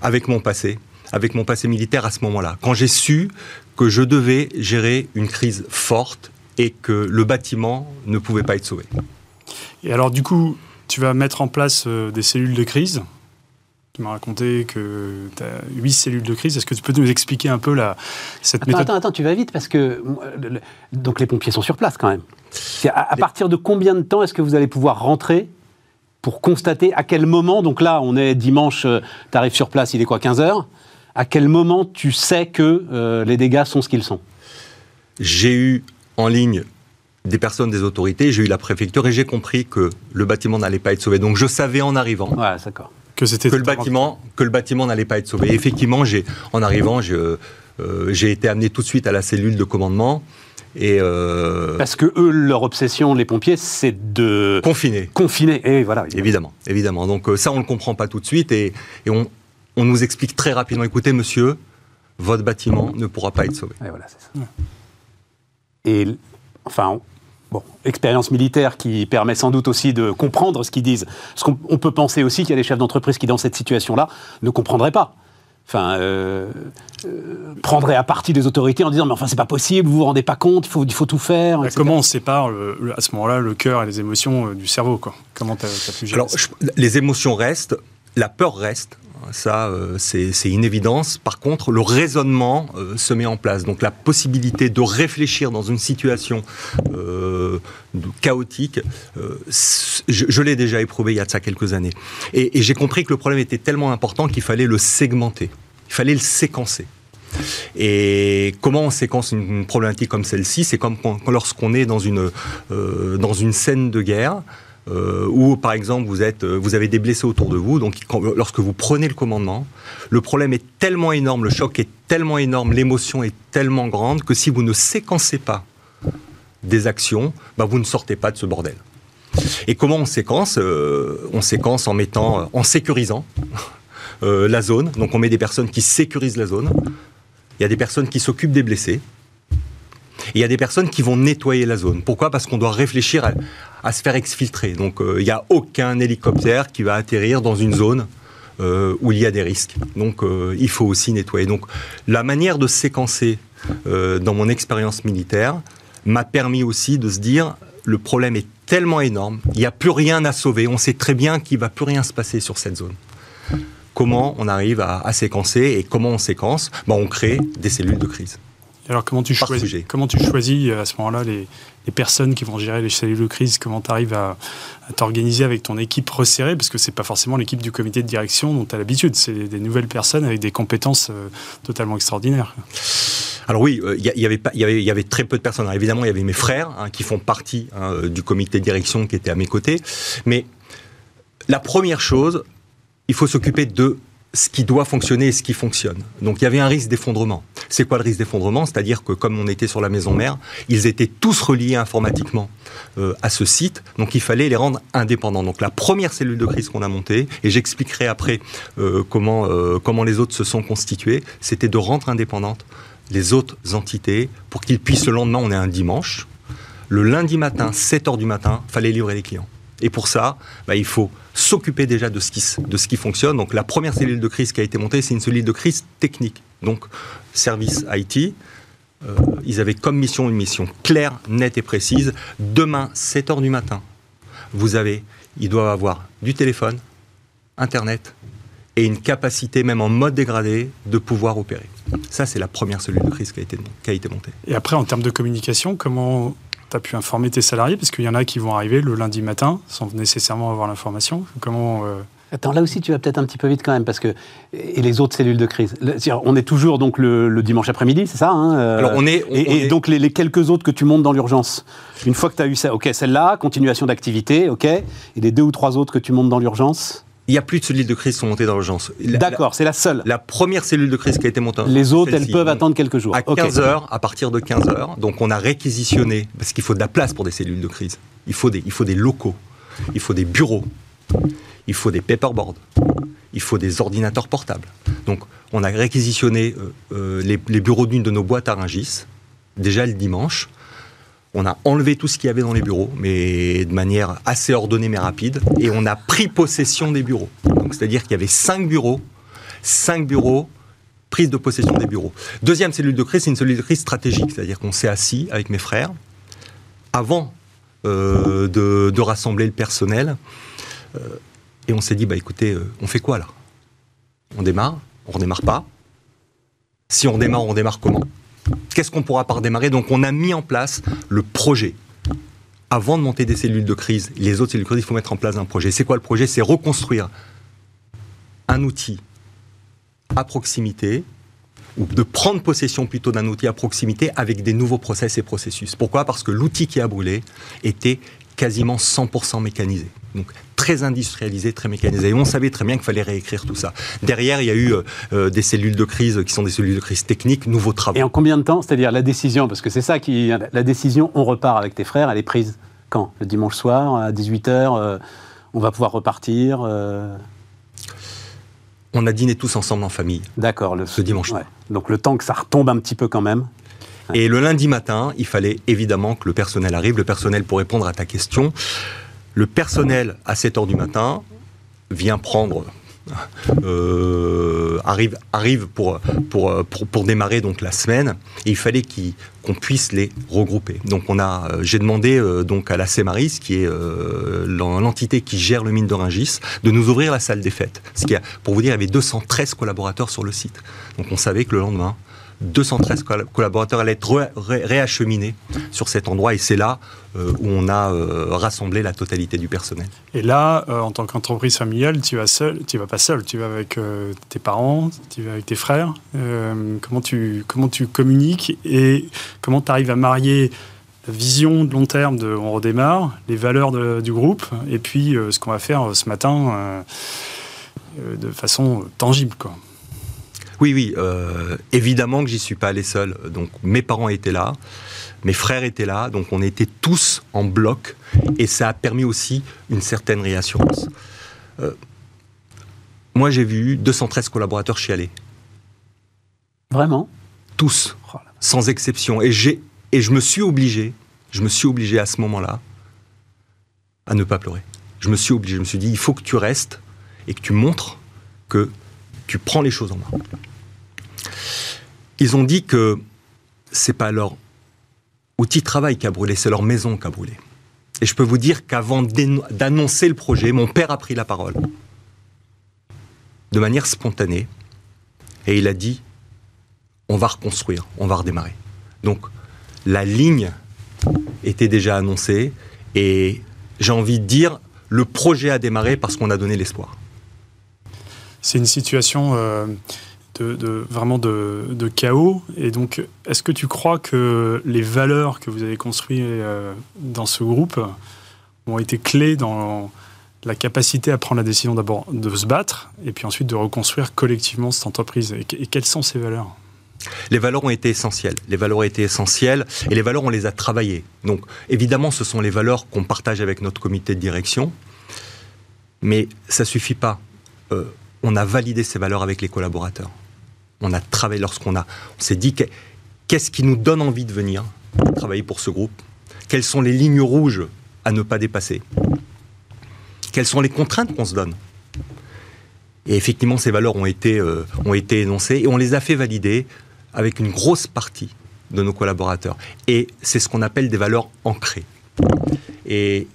Speaker 4: avec mon passé, avec mon passé militaire à ce moment-là. Quand j'ai su que je devais gérer une crise forte et que le bâtiment ne pouvait pas être sauvé.
Speaker 3: Et alors du coup, tu vas mettre en place euh, des cellules de crise. Tu m'as raconté que tu as huit cellules de crise. Est-ce que tu peux nous expliquer un peu la, cette
Speaker 1: attends,
Speaker 3: méthode?
Speaker 1: Attends, attends, tu vas vite parce que donc les pompiers sont sur place quand même. À, partir de combien de temps est-ce que vous allez pouvoir rentrer pour constater à quel moment, donc là on est dimanche, euh, tu arrives sur place, il est quoi, 15 heures? À quel moment tu sais que euh, les dégâts sont ce qu'ils sont?
Speaker 4: J'ai eu en ligne des personnes des autorités, j'ai eu la préfecture et j'ai compris que le bâtiment n'allait pas être sauvé. Donc je savais en arrivant
Speaker 1: que,
Speaker 4: que, le bâtiment, que le bâtiment n'allait pas être sauvé. Et effectivement, en arrivant, euh, j'ai été amené tout de suite à la cellule de commandement. Et
Speaker 1: euh, Parce que eux, leur obsession, les pompiers, c'est de
Speaker 4: confiner.
Speaker 1: Confiner, et voilà.
Speaker 4: Évidemment, évidemment. Donc euh, ça, on ne le comprend pas tout de suite et, on, nous explique très rapidement. Écoutez, monsieur, votre bâtiment ne pourra pas être sauvé.
Speaker 1: Et voilà, c'est ça. Et enfin, bon, expérience militaire qui permet sans doute aussi de comprendre ce qu'ils disent. Parce qu'on peut penser aussi qu'il y a des chefs d'entreprise qui, dans cette situation-là, ne comprendraient pas. Enfin, euh, euh, prendraient à partie des autorités en disant mais enfin c'est pas possible, vous vous rendez pas compte, il faut, il faut tout faire.
Speaker 3: Comment on sépare à ce moment-là le cœur et les émotions euh, du cerveau quoi? Comment tu as, pu gérer
Speaker 4: Alors, les émotions restent, la peur reste, ça, euh, c'est une évidence. Par contre, le raisonnement euh, se met en place. Donc la possibilité de réfléchir dans une situation euh, chaotique, je, l'ai déjà éprouvé il y a de ça quelques années. Et, j'ai compris que le problème était tellement important qu'il fallait le segmenter. Il fallait le séquencer. Et comment on séquence une, problématique comme celle-ci? C'est comme lorsqu'on est dans une, dans une scène de guerre. Euh, ou par exemple vous, êtes, euh, avez des blessés autour de vous, donc lorsque vous prenez le commandement, le problème est tellement énorme, le choc est tellement énorme, l'émotion est tellement grande que si vous ne séquencez pas des actions, bah, vous ne sortez pas de ce bordel. Et comment on séquence euh, On séquence en mettant, en sécurisant la zone. Donc on met des personnes qui sécurisent la zone. Il y a des personnes qui s'occupent des blessés. Il y a des personnes qui vont nettoyer la zone. Pourquoi? Parce qu'on doit réfléchir à, se faire exfiltrer. Donc euh, il n'y a aucun hélicoptère qui va atterrir dans une zone euh, où il y a des risques. Donc euh, il faut aussi nettoyer. Donc la manière de séquencer dans mon expérience militaire m'a permis aussi de se dire le problème est tellement énorme, il n'y a plus rien à sauver, on sait très bien qu'il ne va plus rien se passer sur cette zone comment on arrive à, séquencer et comment on séquence? Ben, On crée des cellules de crise
Speaker 3: alors comment tu choisis, comment tu choisis euh, à ce moment-là les, personnes qui vont gérer les cellules de crise Comment tu arrives à, t'organiser avec ton équipe resserrée? Parce que c'est pas forcément l'équipe du comité de direction dont tu as l'habitude. C'est des nouvelles personnes avec des compétences euh, totalement extraordinaires.
Speaker 4: Alors oui, il euh, y, avait y, avait, y avait très peu de personnes. évidemment, il y avait mes frères hein, qui font partie hein, du comité de direction qui étaient à mes côtés. Mais la première chose, il faut s'occuper de ce qui doit fonctionner et ce qui fonctionne. Donc il y avait un risque d'effondrement. C'est quoi le risque d'effondrement? C'est-à-dire que comme on était sur la maison mère, ils étaient tous reliés informatiquement euh, à ce site, donc il fallait les rendre indépendants. Donc la première cellule de crise qu'on a montée, et j'expliquerai après euh, comment, euh, comment les autres se sont constitués, c'était de rendre indépendantes les autres entités pour qu'ils puissent le lendemain, on est un dimanche, le lundi matin, 7 heures du matin, fallait livrer les clients. Et pour ça, bah, il faut s'occuper déjà de ce, qui, de ce qui fonctionne. Donc la première cellule de crise qui a été montée, c'est une cellule de crise technique. Donc service IT. Euh, ils avaient comme mission une mission claire, nette et précise. Demain, 7 heures du matin, vous avez, ils doivent avoir du téléphone, Internet et une capacité, même en mode dégradé, de pouvoir opérer. Ça, c'est la première cellule de crise qui a été montée.
Speaker 3: Et après, en termes de communication, comment tu as pu informer tes salariés Parce qu'il y en a qui vont arriver le lundi matin sans nécessairement avoir l'information. Comment. Euh,
Speaker 1: Attends, là aussi, tu vas peut-être un petit peu vite quand même, parce que. Et les autres cellules de crise On est toujours donc le, dimanche après-midi, c'est ça hein,
Speaker 4: euh, Alors, on est.
Speaker 1: et, donc, les, quelques autres que tu montes dans l'urgence. Une fois que tu as eu ça, OK, celle-là, continuation d'activité, OK. Et les deux ou trois autres que tu montes dans l'urgence
Speaker 4: il n'y a plus de cellules de crise qui sont montées dans l'urgence.
Speaker 1: D'accord, c'est la seule.
Speaker 4: La première cellule de crise qui a été montée.
Speaker 1: Les autres, elles peuvent attendre quelques jours.
Speaker 4: À 15 heures, à partir de 15 heures, donc on a réquisitionné, parce qu'il faut de la place pour des cellules de crise. Il faut des, il faut des locaux. il faut des bureaux, il faut des paperboards, il faut des ordinateurs portables. Donc, on a réquisitionné euh, euh, les, les, bureaux d'une de nos boîtes à Rungis, déjà le dimanche. On a enlevé tout ce qu'il y avait dans les bureaux, mais de manière assez ordonnée mais rapide, et on a pris possession des bureaux. C'est-à-dire qu'il y avait cinq bureaux, cinq bureaux, prise de possession des bureaux. Deuxième cellule de crise, c'est une cellule de crise stratégique, c'est-à-dire qu'on s'est assis avec mes frères avant euh, de, de, rassembler le personnel. Euh, et on s'est dit, bah écoutez, euh, on fait quoi là? On démarre On redémarre pas Si on démarre, on démarre comment? Qu'est-ce qu'on pourra pas redémarrer Donc on a mis en place le projet. Avant de monter des cellules de crise, les autres cellules de crise, il faut mettre en place un projet. C'est quoi le projet C'est reconstruire un outil à proximité, ou de prendre possession plutôt d'un outil à proximité avec des nouveaux process et processus. Pourquoi? Parce que l'outil qui a brûlé était quasiment 100% mécanisé. Donc très industrialisé, très mécanisé. Et on savait très bien qu'il fallait réécrire tout ça. Derrière, il y a eu euh, des cellules de crise qui sont des cellules de crise techniques, nouveaux travaux.
Speaker 1: Et en combien de temps C'est-à-dire la décision, parce que c'est ça qui... La décision, on repart avec tes frères, elle est prise quand? Le dimanche soir, à 18h, euh, on va pouvoir repartir euh?
Speaker 4: On a dîné tous ensemble en famille.
Speaker 1: D'accord.
Speaker 4: Le... Ce dimanche. Ouais.
Speaker 1: Donc le temps que ça retombe un petit peu quand même.
Speaker 4: Et le lundi matin, il fallait évidemment que le personnel arrive. Le personnel, pour répondre à ta question, le personnel, à 7 heures du matin, vient prendre euh, arrive, arrive pour, pour, pour, démarrer donc la semaine. Et il fallait qu'on puisse les regrouper. Donc on a, euh, j'ai demandé euh, donc à la CEMARIS, qui est l'entité qui gère le mine de Ringis, de nous ouvrir la salle des fêtes. Ce qui a, pour vous dire, il y avait 213 collaborateurs sur le site. Donc on savait que le lendemain, 213 collaborateurs allaient être ré réacheminés sur cet endroit et c'est là euh, où on a euh, rassemblé la totalité du personnel.
Speaker 3: Et là, euh, en tant qu'entreprise familiale, tu vas seul, tu vas pas seul, tu vas avec tes parents, tu vas avec tes frères. Comment tu comment tu communiques et comment tu arrives à marier la vision de long terme de on redémarre, les valeurs du groupe et puis ce qu'on va faire ce matin de façon tangible quoi.
Speaker 4: Oui, oui, euh, évidemment que j'y suis pas allé seul. Donc mes parents étaient là, mes frères étaient là, donc on était tous en bloc et ça a permis aussi une certaine réassurance. Euh, moi, j'ai vu 213 collaborateurs chialer.
Speaker 1: Vraiment?
Speaker 4: Tous, sans exception. Et, j'ai, et je me suis obligé, je me suis obligé à ce moment-là à ne pas pleurer. Je me suis obligé, je me suis dit, il faut que tu restes et que tu montres que tu prends les choses en main. Ils ont dit que c'est pas leur outil de travail qui a brûlé, c'est leur maison qui a brûlé. Et je peux vous dire qu'avant d'annoncer le projet, mon père a pris la parole de manière spontanée et il a dit on va reconstruire, on va redémarrer. Donc la ligne était déjà annoncée et j'ai envie de dire le projet a démarré parce qu'on a donné l'espoir
Speaker 3: c'est une situation euh, de, de, vraiment de, chaos. Et donc, est-ce que tu crois que les valeurs que vous avez construites euh, dans ce groupe ont été clés dans la capacité à prendre la décision d'abord de se battre et puis ensuite de reconstruire collectivement cette entreprise? Et, et quelles sont ces valeurs?
Speaker 4: Les valeurs ont été essentielles. Les valeurs ont été essentielles et les valeurs, on les a travaillées. Donc, évidemment, ce sont les valeurs qu'on partage avec notre comité de direction, mais ça suffit pas. Euh, on a validé ces valeurs avec les collaborateurs. On a travaillé lorsqu'on a. On s'est dit qu'est-ce qui nous donne envie de venir travailler pour ce groupe? Quelles sont les lignes rouges à ne pas dépasser? Quelles sont les contraintes qu'on se donne? Et effectivement, ces valeurs ont été, euh, ont été énoncées et on les a fait valider avec une grosse partie de nos collaborateurs. Et c'est ce qu'on appelle des valeurs ancrées. Et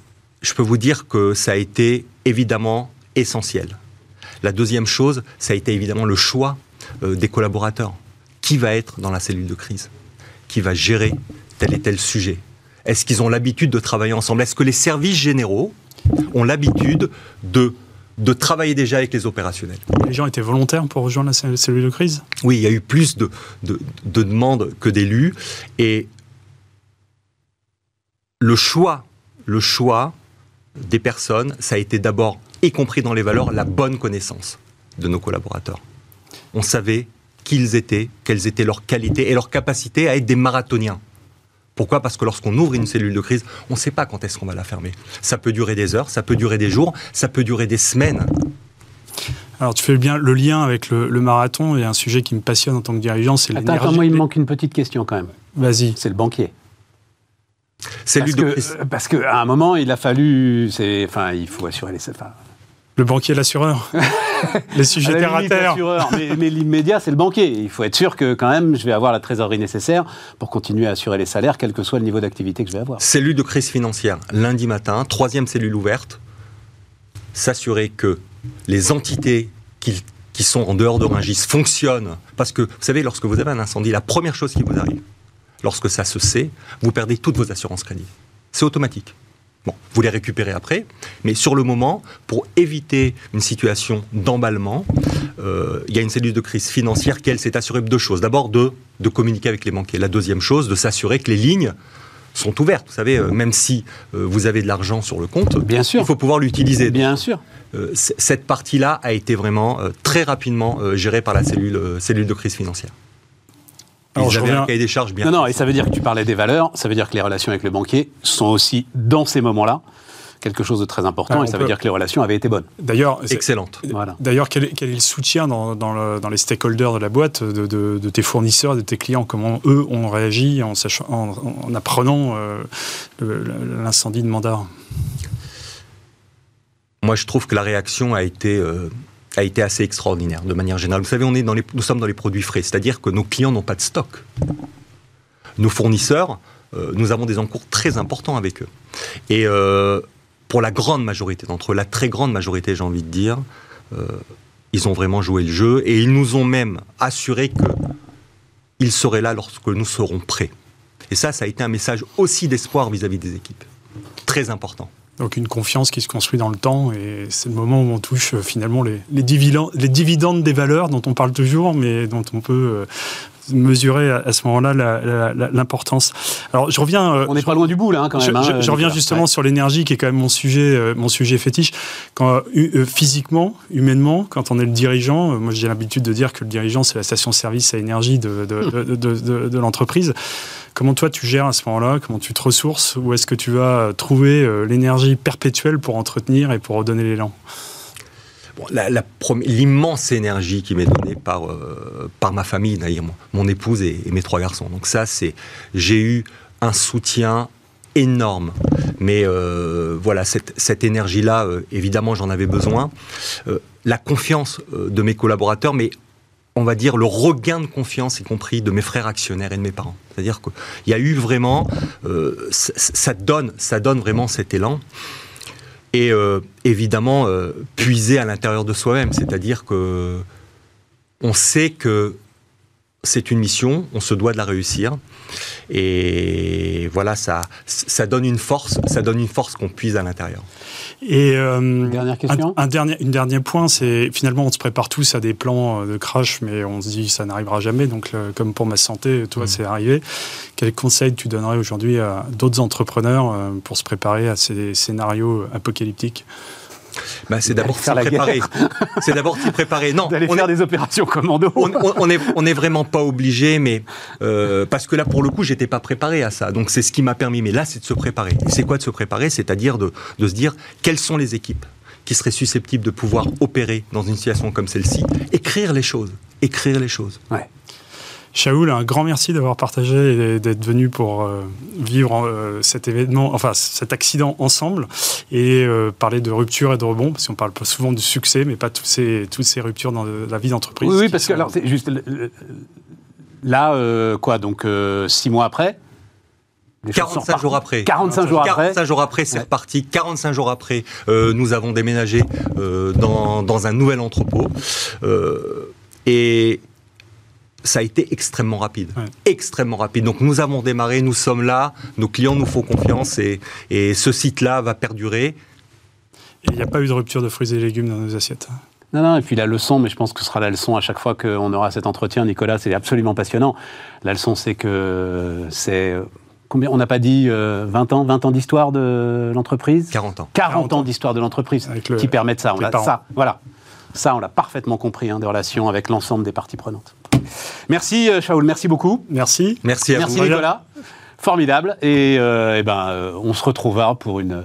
Speaker 4: je peux vous dire que ça a été évidemment essentiel. La deuxième chose, ça a été évidemment le choix euh, des collaborateurs. Qui va être dans la cellule de crise? Qui va gérer tel et tel sujet? Est-ce qu'ils ont l'habitude de travailler ensemble? Est-ce que les services généraux ont l'habitude de de travailler déjà avec les opérationnels?
Speaker 3: Les gens étaient volontaires pour rejoindre la cellule de crise?
Speaker 4: Oui, il y a eu plus de, de, de demandes que d'élus. Et le choix, le choix des personnes, ça a été d'abord, y compris dans les valeurs, la bonne connaissance de nos collaborateurs. On savait qui ils étaient, quelles étaient leurs qualités et leur capacité à être des marathoniens. Pourquoi? Parce que lorsqu'on ouvre une cellule de crise, on ne sait pas quand est-ce qu'on va la fermer. Ça peut durer des heures, ça peut durer des jours, ça peut durer des semaines.
Speaker 3: Alors, tu fais bien le lien avec le, marathon et un sujet qui me passionne en tant que dirigeant, c'est l'énergie.
Speaker 1: Attends, moi, il me manque une petite question quand même.
Speaker 3: Vas-y.
Speaker 1: C'est le banquier.
Speaker 4: Cellule
Speaker 1: parce, que, parce qu'à un moment, il a fallu. Enfin, il faut assurer les. Enfin,
Speaker 3: le banquier, l'assureur. <laughs> les sujets terre à terre.
Speaker 1: mais, mais l'immédiat, c'est le banquier. Il faut être sûr que quand même, je vais avoir la trésorerie nécessaire pour continuer à assurer les salaires, quel que soit le niveau d'activité que je vais avoir.
Speaker 4: Cellule de crise financière, lundi matin, troisième cellule ouverte, s'assurer que les entités qui, qui sont en dehors de Rungis fonctionnent. Parce que, vous savez, lorsque vous avez un incendie, la première chose qui vous arrive, lorsque ça se sait, vous perdez toutes vos assurances crédit. C'est automatique. Bon, vous les récupérez après, mais sur le moment, pour éviter une situation d'emballement, euh, il y a une cellule de crise financière qui, elle, s'est assurée de deux choses. D'abord, de, de communiquer avec les banquiers. La deuxième chose, de s'assurer que les lignes sont ouvertes. Vous savez, euh, même si euh, vous avez de l'argent sur le compte,
Speaker 1: Bien sûr.
Speaker 4: il faut pouvoir l'utiliser.
Speaker 1: Bien sûr.
Speaker 4: cette partie-là a été vraiment très rapidement gérée par la cellule, cellule de crise financière.
Speaker 1: Alors, reviens... un cahier des charges bien. Non, non, et ça veut dire que tu parlais des valeurs, ça veut dire que les relations avec le banquier sont aussi, dans ces moments-là, quelque chose de très important, et ça veut dire que les relations avaient été bonnes.
Speaker 3: D'ailleurs,
Speaker 4: excellente.
Speaker 3: Voilà. D'ailleurs, quel, est le soutien dans, dans, les stakeholders de la boîte, de, tes fournisseurs, de tes clients? Comment eux ont réagi en, sachant, en, apprenant euh, l'incendie de Mandar
Speaker 4: Moi, je trouve que la réaction a été euh, a été assez extraordinaire de manière générale. Vous savez, on est dans les, nous sommes dans les produits frais, c'est-à-dire que nos clients n'ont pas de stock. Nos fournisseurs, euh, nous avons des encours très importants avec eux. Et euh, pour la grande majorité d'entre eux, la très grande majorité, j'ai envie de dire, euh, ils ont vraiment joué le jeu et ils nous ont même assuré qu'ils seraient là lorsque nous serons prêts. Et ça, ça a été un message aussi d'espoir vis-à-vis des équipes. Très important.
Speaker 3: Donc une confiance qui se construit dans le temps et c'est le moment où on touche euh, finalement les, les, dividendes, les dividendes des valeurs dont on parle toujours mais dont on peut euh, mesurer à, ce moment-là l'importance. Alors je reviens.
Speaker 1: Euh, on n'est pas loin du bout là hein, quand même.
Speaker 3: Je, je, hein, reviens justement sur l'énergie qui est quand même mon sujet, mon sujet fétiche. Quand physiquement, humainement, quand on est le dirigeant, moi j'ai l'habitude de dire que le dirigeant c'est la station-service à énergie de, de, de, de l'entreprise. Comment toi tu gères à ce moment-là? Comment tu te ressources? Où est-ce que tu vas trouver euh, l'énergie perpétuelle pour entretenir et pour redonner l'élan?
Speaker 4: L'immense énergie qui m'est donnée par, euh, par ma famille, d'ailleurs, mon épouse et, mes trois garçons. Donc ça, c'est, j'ai eu un soutien énorme. Mais euh, voilà, cette, cette énergie-là, évidemment, j'en avais besoin. la confiance de mes collaborateurs, mais on va dire, le regain de confiance, y compris de mes frères actionnaires et de mes parents. C'est-à-dire qu'il y a eu vraiment, euh, ça, donne, ça donne vraiment cet élan. Et euh, évidemment, euh, puiser à l'intérieur de soi-même, c'est-à-dire que on sait que c'est une mission, on se doit de la réussir. Et voilà, ça, ça donne une force, ça donne une force qu'on puise à l'intérieur.
Speaker 3: Et euh,
Speaker 1: dernière question?
Speaker 3: Un, dernier, une dernier point, c'est finalement on se prépare tous à des plans euh, de crash, mais on se dit ça n'arrivera jamais. Donc comme pour ma santé, toi mm. c'est arrivé. Quel conseil tu donnerais aujourd'hui à d'autres entrepreneurs euh, pour se préparer à ces scénarios apocalyptiques?
Speaker 4: Bah, c'est d'abord s'y préparer. <laughs> C'est d'abord s'y préparer. Non,
Speaker 1: on faire des opérations commando.
Speaker 4: On, on, est, on est vraiment pas obligé, mais euh, parce que là, pour le coup, j'étais pas préparé à ça. Donc c'est ce qui m'a permis. Mais là, c'est de se préparer. C'est quoi de se préparer? C'est-à-dire de, de se dire quelles sont les équipes qui seraient susceptibles de pouvoir opérer dans une situation comme celle-ci, écrire les choses, écrire les choses.
Speaker 1: Ouais.
Speaker 3: Shaoul, un grand merci d'avoir partagé et d'être venu pour euh, vivre euh, cet événement, enfin cet accident ensemble et euh, parler de rupture et de rebond, parce qu'on parle pas souvent du succès, mais pas toutes ces, toutes ces ruptures dans la vie d'entreprise.
Speaker 1: Oui, parce que alors, c'est juste là, quoi, donc six mois après?
Speaker 4: 45 jours après.
Speaker 1: 45 jours après.
Speaker 4: 45 jours après, c'est reparti. 45 jours après, nous avons déménagé dans, dans, un nouvel entrepôt. et ça a été extrêmement rapide. Extrêmement rapide. Donc nous avons démarré, nous sommes là, nos clients nous font confiance et, et ce site-là va perdurer.
Speaker 3: Il n'y a pas eu de rupture de fruits et légumes dans nos assiettes.
Speaker 1: Non, non, et puis la leçon, mais je pense que ce sera la leçon à chaque fois qu'on aura cet entretien, Nicolas, c'est absolument passionnant. La leçon, c'est que c'est. Combien On n'a pas dit 20 euh, ans, 20 ans d'histoire de l'entreprise?
Speaker 4: 40 ans.
Speaker 1: 40, ans d'histoire de l'entreprise qui permettent ça. On a, ça, voilà. Ça, on l'a parfaitement compris, hein, des relations avec l'ensemble des parties prenantes. Merci, euh, Shaoul, merci beaucoup.
Speaker 3: Merci.
Speaker 4: Merci à
Speaker 1: merci, Nicolas. Formidable. Et, euh, eh ben, euh, on se retrouvera pour une,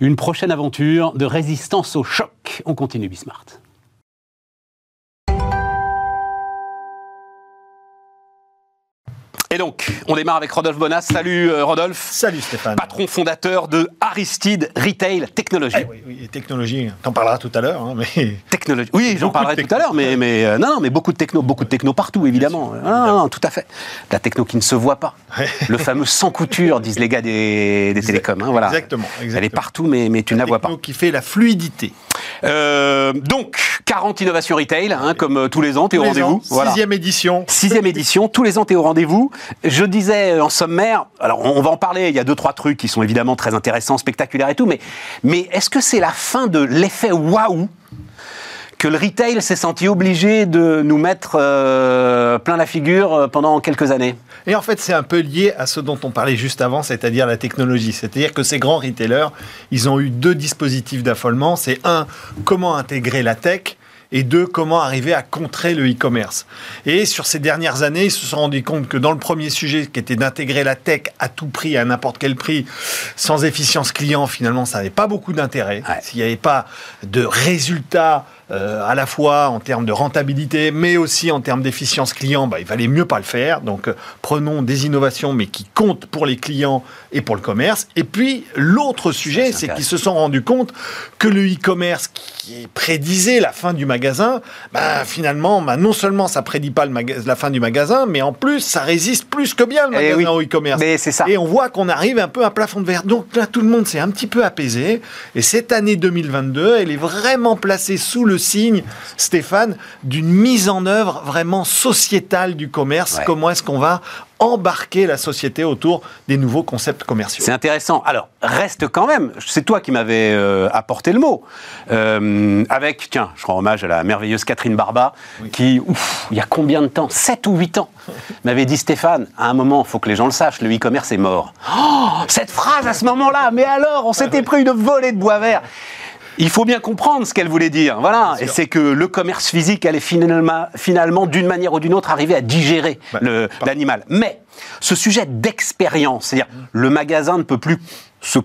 Speaker 1: une prochaine aventure de résistance au choc. On continue Bismart. Et donc, on démarre avec Rodolphe Bonas. Salut euh, Rodolphe.
Speaker 5: Salut Stéphane.
Speaker 1: Patron fondateur de Aristide Retail Technology.
Speaker 5: Eh oui, oui, technologie, t'en parleras tout à l'heure, hein, mais...
Speaker 1: Technologie. Oui, j'en parlerai tout à l'heure, mais, mais euh, non, non, mais beaucoup de techno, beaucoup de techno partout, évidemment.
Speaker 5: sûr,
Speaker 1: Non, non, non, tout à fait. La techno qui ne se voit pas.
Speaker 5: Ouais.
Speaker 1: Le fameux sans couture, disent les gars des, des télécoms. hein, voilà.
Speaker 5: Exactement,
Speaker 1: Elle est
Speaker 5: exactement.
Speaker 1: partout, mais, mais tu ne la vois pas.
Speaker 5: Techno qui fait la fluidité.
Speaker 1: Euh, donc, 40 innovations retail, hein, comme euh, tous les ans, tu es au rendez-vous. Voilà.
Speaker 5: Sixième édition.
Speaker 1: Sixième <laughs> édition, tous les ans t'es au rendez-vous. Je disais euh, en sommaire, alors on on va en parler, il y a deux, trois trucs qui sont évidemment très intéressants, spectaculaires et tout, mais, mais est-ce que c'est la fin de l'effet waouh que le retail s'est senti obligé de nous mettre euh, plein la figure euh, pendant quelques années
Speaker 5: Et en fait, c'est un peu lié à ce dont on parlait juste avant, c'est-à-dire la technologie. C'est-à-dire que ces grands retailers, ils ont eu deux dispositifs d'affolement. C'est un, comment intégrer la tech et deux, comment arriver à contrer le e-commerce. Et sur ces dernières années, ils se sont rendus compte que dans le premier sujet, qui était d'intégrer la tech à tout prix, à n'importe quel prix, sans efficience client, finalement, ça n'avait pas beaucoup d'intérêt.
Speaker 1: Ouais.
Speaker 5: S'il n'y avait pas de résultats euh, à la fois en termes de rentabilité, mais aussi en termes d'efficience client, bah, il valait mieux pas le faire. Donc, euh, prenons des innovations, mais qui comptent pour les clients et pour le commerce. Et puis, l'autre sujet, c'est qu'ils se sont rendus compte que le e-commerce qui prédisait la fin du magasin, bah, finalement, bah, non seulement ça prédit pas le la fin du magasin, mais en plus, ça résiste plus que bien le
Speaker 1: Eh
Speaker 5: magasin
Speaker 1: oui.
Speaker 5: au e-commerce. Et on voit qu'on arrive un peu à plafond de verre. Donc là, tout le monde s'est un petit peu apaisé. Et cette année 2022, elle est vraiment placée sous le signe, Stéphane, d'une mise en œuvre vraiment sociétale du commerce.
Speaker 1: Ouais.
Speaker 5: Comment est-ce qu'on va embarquer la société autour des nouveaux concepts commerciaux?
Speaker 1: C'est intéressant. Alors, reste quand même, c'est toi qui m'avais euh, apporté le mot, Euh, avec, tiens, je rends hommage à la merveilleuse Catherine Barba, qui, ouf, il y a combien de temps? 7 ou 8 ans <laughs> m'avait dit Stéphane, à un moment, il faut que les gens le sachent, le e-commerce est mort. Oh, cette phrase à ce moment-là, mais alors, on s'était pris une volée de bois vert. Il faut bien comprendre ce qu'elle voulait dire. Voilà. Et c'est que le commerce physique allait finalement, finalement d'une manière ou d'une autre, arriver à digérer l'animal. Mais ce sujet d'expérience, c'est-à-dire le magasin ne peut plus se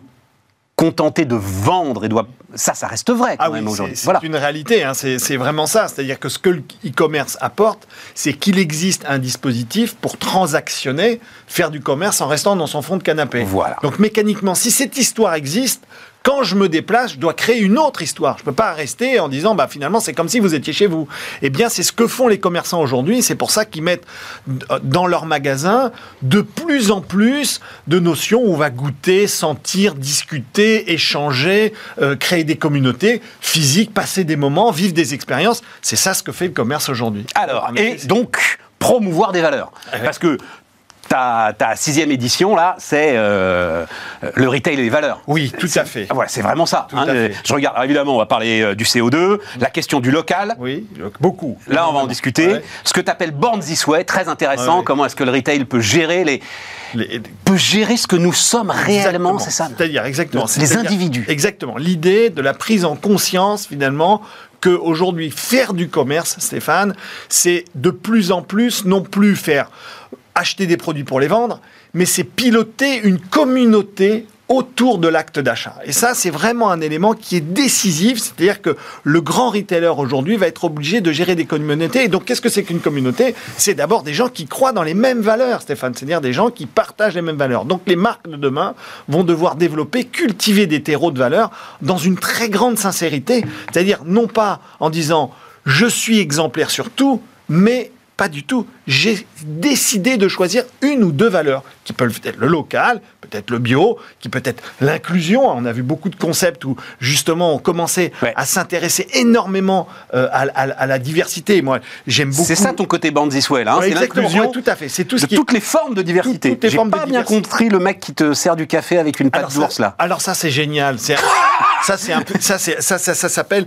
Speaker 1: contenter de vendre et doit. Ça, ça reste vrai quand
Speaker 5: Ah
Speaker 1: même
Speaker 5: c'est
Speaker 1: aujourd'hui.
Speaker 5: c'est
Speaker 1: Voilà.
Speaker 5: une réalité, hein, c'est vraiment ça. C'est-à-dire que ce que le e-commerce apporte, c'est qu'il existe un dispositif pour transactionner, faire du commerce en restant dans son fond de canapé.
Speaker 1: Voilà.
Speaker 5: Donc mécaniquement, si cette histoire existe, quand je me déplace, je dois créer une autre histoire. Je ne peux pas rester en disant, bah, finalement, c'est comme si vous étiez chez vous. Eh bien, c'est ce que font les commerçants aujourd'hui. C'est pour ça qu'ils mettent d- dans leur magasin de plus en plus de notions où on va goûter, sentir, discuter, échanger, euh, créer des communautés physiques, passer des moments, vivre des expériences. C'est ça ce que fait le commerce aujourd'hui.
Speaker 1: Alors,
Speaker 5: En
Speaker 1: et donc, promouvoir des valeurs.
Speaker 5: Ah.
Speaker 1: Parce que ta, ta sixième édition, là, c'est euh, le retail et les valeurs.
Speaker 5: Oui, tout à fait.
Speaker 1: Voilà, c'est vraiment ça.
Speaker 5: À fait.
Speaker 1: Je regarde, alors évidemment, on va parler euh, du CO2, la question du local.
Speaker 5: Oui, beaucoup.
Speaker 1: Là, on va en discuter.
Speaker 5: Ouais.
Speaker 1: Ce que tu appelles Born This Way, très intéressant.
Speaker 5: Ouais, ouais.
Speaker 1: Comment est-ce que le retail peut gérer, les,
Speaker 5: Les-
Speaker 1: peut gérer ce que nous sommes réellement, c'est ça
Speaker 5: C'est-à-dire, exactement.
Speaker 1: Les individus.
Speaker 5: Exactement. L'idée de la prise en conscience, finalement, que aujourd'hui faire du commerce, Stéphane, c'est de plus en plus non plus faire acheter des produits pour les vendre, mais c'est piloter une communauté autour de l'acte d'achat. Et ça, c'est vraiment un élément qui est décisif, c'est-à-dire que le grand retailer aujourd'hui va être obligé de gérer des communautés. Et donc, qu'est-ce que c'est qu'une communauté? C'est d'abord des gens qui croient dans les mêmes valeurs, Stéphane, c'est-à-dire des gens qui partagent les mêmes valeurs. Donc, les marques de demain vont devoir développer, cultiver des terreaux de valeurs dans une très grande sincérité, c'est-à-dire non pas en disant je suis exemplaire sur tout, mais pas du tout. J'ai décidé de choisir une ou deux valeurs qui peuvent être le local, peut-être le bio, qui peut être l'inclusion. On a vu beaucoup de concepts où justement on commençait
Speaker 1: Ouais.
Speaker 5: à s'intéresser énormément euh, à, à- à la diversité. Moi, j'aime beaucoup.
Speaker 1: C'est ça ton côté là. hein,
Speaker 5: Ouais,
Speaker 1: c'est l'inclusion
Speaker 5: Ouais, tout à fait. C'est tout ce
Speaker 1: de
Speaker 5: qui
Speaker 1: toutes les formes de diversité. J'ai pas bien compris le mec qui te sert du café avec une patte d'ours, là.
Speaker 5: Alors ça c'est génial. C'est <laughs> ça c'est un peu ça c'est ça ça, ça s'appelle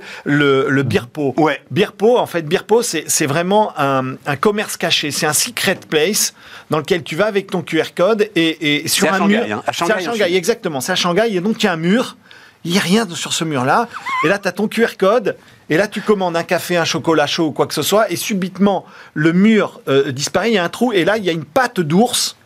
Speaker 5: le pot.
Speaker 1: Ouais.
Speaker 5: Beer pot en fait beer pot c'est c'est vraiment un, un commerce caché. C'est un secret place dans lequel tu vas avec ton QR code et, et sur un
Speaker 1: Shanghai, hein. À
Speaker 5: C'est
Speaker 1: Shanghai,
Speaker 5: à Shanghai exactement. C'est à Shanghai et donc il y a un mur. Il n'y a rien sur ce mur-là. Et là, tu as ton QR code. Et là, tu commandes un café, un chocolat chaud ou quoi que ce soit. Et subitement, le mur euh, disparaît. Il y a un trou. Et là, il y a une patte d'ours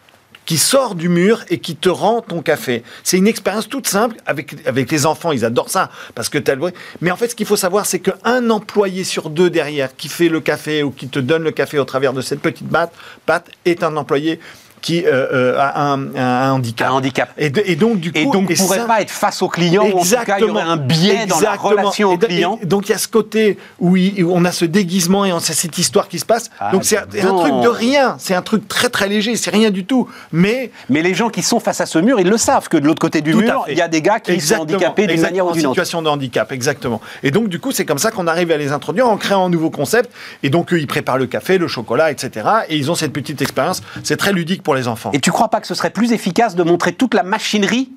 Speaker 5: qui sort du mur et qui te rend ton café. C'est une expérience toute simple avec, avec les enfants, ils adorent ça parce que tu as le. Mais en fait, ce qu'il faut savoir, c'est qu'un employé sur deux derrière qui fait le café ou qui te donne le café au travers de cette petite batte, patte est un employé qui euh, euh, a, un, un handicap.
Speaker 1: Un handicap.
Speaker 5: Et, de- et donc, du coup.
Speaker 1: Et donc, ne pourrait
Speaker 5: ça-
Speaker 1: pas être face au client, ou en tout cas, il y aurait un biais dans la
Speaker 5: Exactement.
Speaker 1: relation au client.
Speaker 5: donc il y a ce côté où, il- où on a ce déguisement et on a cette histoire qui se passe.
Speaker 1: Ah,
Speaker 5: donc c'est un, truc de rien, c'est un truc très très léger, c'est rien du tout. Mais
Speaker 1: Mais les gens qui sont face à ce mur, ils le savent que de l'autre côté du
Speaker 5: Tout
Speaker 1: mur, il y a des gars qui
Speaker 5: Exactement,
Speaker 1: sont handicapés d'une
Speaker 5: exactement,
Speaker 1: manière ou d'une
Speaker 5: En
Speaker 1: autre.
Speaker 5: situation de handicap, exactement. Et donc, du coup, c'est comme ça qu'on arrive à les introduire en créant un nouveau concept. Et donc, eux, ils préparent le café, le chocolat, etc. Et ils ont cette petite expérience. C'est très ludique pour
Speaker 1: Et tu crois pas que ce serait plus efficace de montrer toute la machinerie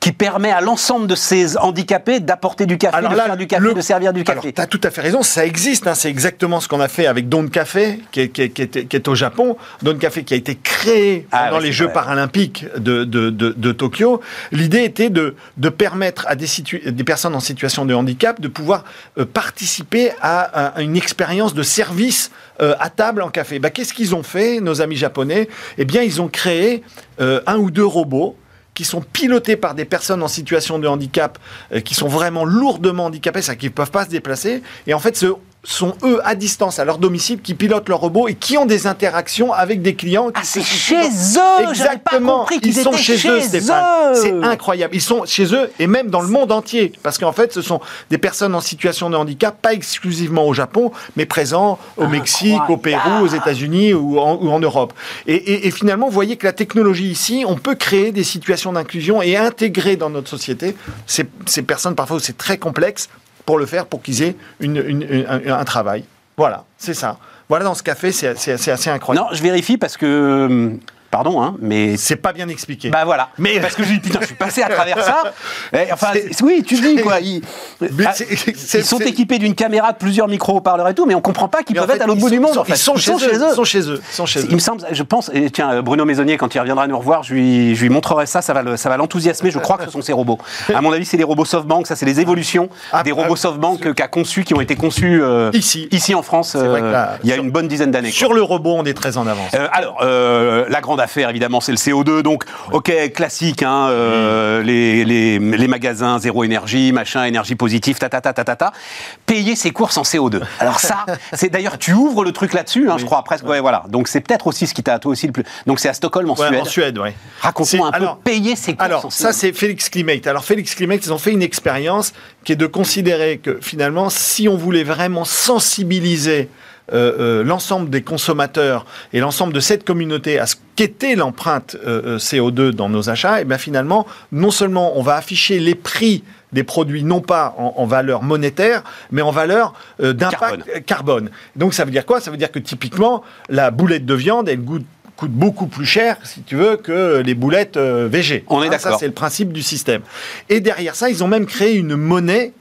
Speaker 1: qui permet à l'ensemble de ces handicapés d'apporter du café, de
Speaker 5: là,
Speaker 1: faire du café,
Speaker 5: le-
Speaker 1: de servir du café
Speaker 5: tu as tout à fait raison, ça existe. hein, c'est exactement ce qu'on a fait avec Don Café, qui est, qui est- qui est- qui est au Japon. Don Café qui a été créé
Speaker 1: Ah,
Speaker 5: pendant
Speaker 1: ouais,
Speaker 5: les Jeux
Speaker 1: vrai.
Speaker 5: paralympiques de, de, de- de Tokyo. L'idée était de, permettre à des, personnes en situation de handicap de pouvoir euh, participer à, à une expérience de service euh, à table en café. Bah, Qu'est-ce qu'ils ont fait, nos amis japonais? Eh bien, ils ont créé euh, un ou deux robots qui sont pilotés par des personnes en situation de handicap, euh, qui sont vraiment lourdement handicapées, c'est-à-dire qu'ils ne peuvent pas se déplacer. Et en fait, ce sont eux à distance, à leur domicile, qui pilotent leur robot et qui ont des interactions avec des clients.
Speaker 1: Ah, c'est chez eux J'avais pas
Speaker 5: Exactement.
Speaker 1: compris qu'ils
Speaker 5: Ils sont chez,
Speaker 1: chez
Speaker 5: eux, Stéphane. C'est incroyable. Ils sont chez eux et même dans le monde entier. Parce qu'en fait, ce sont des personnes en situation de handicap, pas exclusivement au Japon, mais présents au Mexique, au Pérou, aux États-Unis ou en, ou en Europe. Et, et- et finalement, vous voyez que la technologie ici, on peut créer des situations d'inclusion et intégrer dans notre société ces, ces personnes parfois où c'est très complexe pour le faire, pour qu'ils aient un, travail. Voilà, c'est ça. Voilà, dans ce café, c'est assez incroyable.
Speaker 1: Non, je vérifie parce que. Pardon, hein, mais.
Speaker 5: C'est pas bien expliqué.
Speaker 1: Bah voilà.
Speaker 5: Mais-
Speaker 1: parce que je dis putain, je suis passé à travers ça. Enfin, oui, tu dis quoi. Ils, ah, ils sont équipés d'une caméra, de plusieurs micro-haut-parleurs et tout, mais on comprend pas qu'ils peuvent
Speaker 5: fait,
Speaker 1: être à l'autre bout du monde.
Speaker 5: ils
Speaker 1: en fait.
Speaker 5: sont chez eux. Ils sont chez eux. Ils sont chez eux.
Speaker 1: Il me semble, je pense, et tiens, euh, Bruno Maisonnier, quand il reviendra nous revoir, je lui, je lui montrerai ça, ça va le- l'enthousiasmer. Je crois que ce sont ces robots. À mon avis, c'est les robots SoftBank, ça, c'est les évolutions
Speaker 5: Ah,
Speaker 1: des
Speaker 5: ah,
Speaker 1: robots SoftBank qu'a conçus, qui ont été conçus euh,
Speaker 5: Ici.
Speaker 1: ici en France, euh,
Speaker 5: là,
Speaker 1: il y a
Speaker 5: sur-
Speaker 1: une bonne dizaine d'années.
Speaker 5: Sur le robot, on est très en avance.
Speaker 1: Alors, la grande affaire, évidemment, c'est le CO2. Donc, ok, classique, hein, euh, les, les, les magasins zéro énergie, machin, énergie positive, ta ta ta ta ta ta. Payer ses courses en CO2. Alors ça, <laughs> c'est d'ailleurs, tu ouvres le truc là-dessus, hein, je crois presque. Ouais, voilà. Donc c'est peut-être aussi ce qui t'a à toi aussi le plus. Donc c'est à Stockholm en
Speaker 5: Ouais,
Speaker 1: Suède.
Speaker 5: en Suède, ouais.
Speaker 1: Raconte-moi un
Speaker 5: C'est-
Speaker 1: peu.
Speaker 5: alors-
Speaker 1: payer ses courses en
Speaker 5: Alors, ça,
Speaker 1: CO2.
Speaker 5: c'est Félix Climate. Alors, Félix Climate, ils ont fait une expérience qui est de considérer que finalement, si on voulait vraiment sensibiliser euh, euh, l'ensemble des consommateurs et l'ensemble de cette communauté à ce qu'était l'empreinte euh, euh, CO2 dans nos achats, et bien finalement, non seulement on va afficher les prix des produits non pas en, en valeur monétaire, mais en valeur euh, d'impact
Speaker 1: Carbone.
Speaker 5: carbone. Donc ça veut dire quoi? Ça veut dire que typiquement, la boulette de viande, elle goûte coûte beaucoup plus cher, si tu veux, que les boulettes euh, VG.
Speaker 1: On est
Speaker 5: Hein,
Speaker 1: d'accord.
Speaker 5: Ça, c'est le principe du système. Et derrière ça, ils ont même créé une monnaie.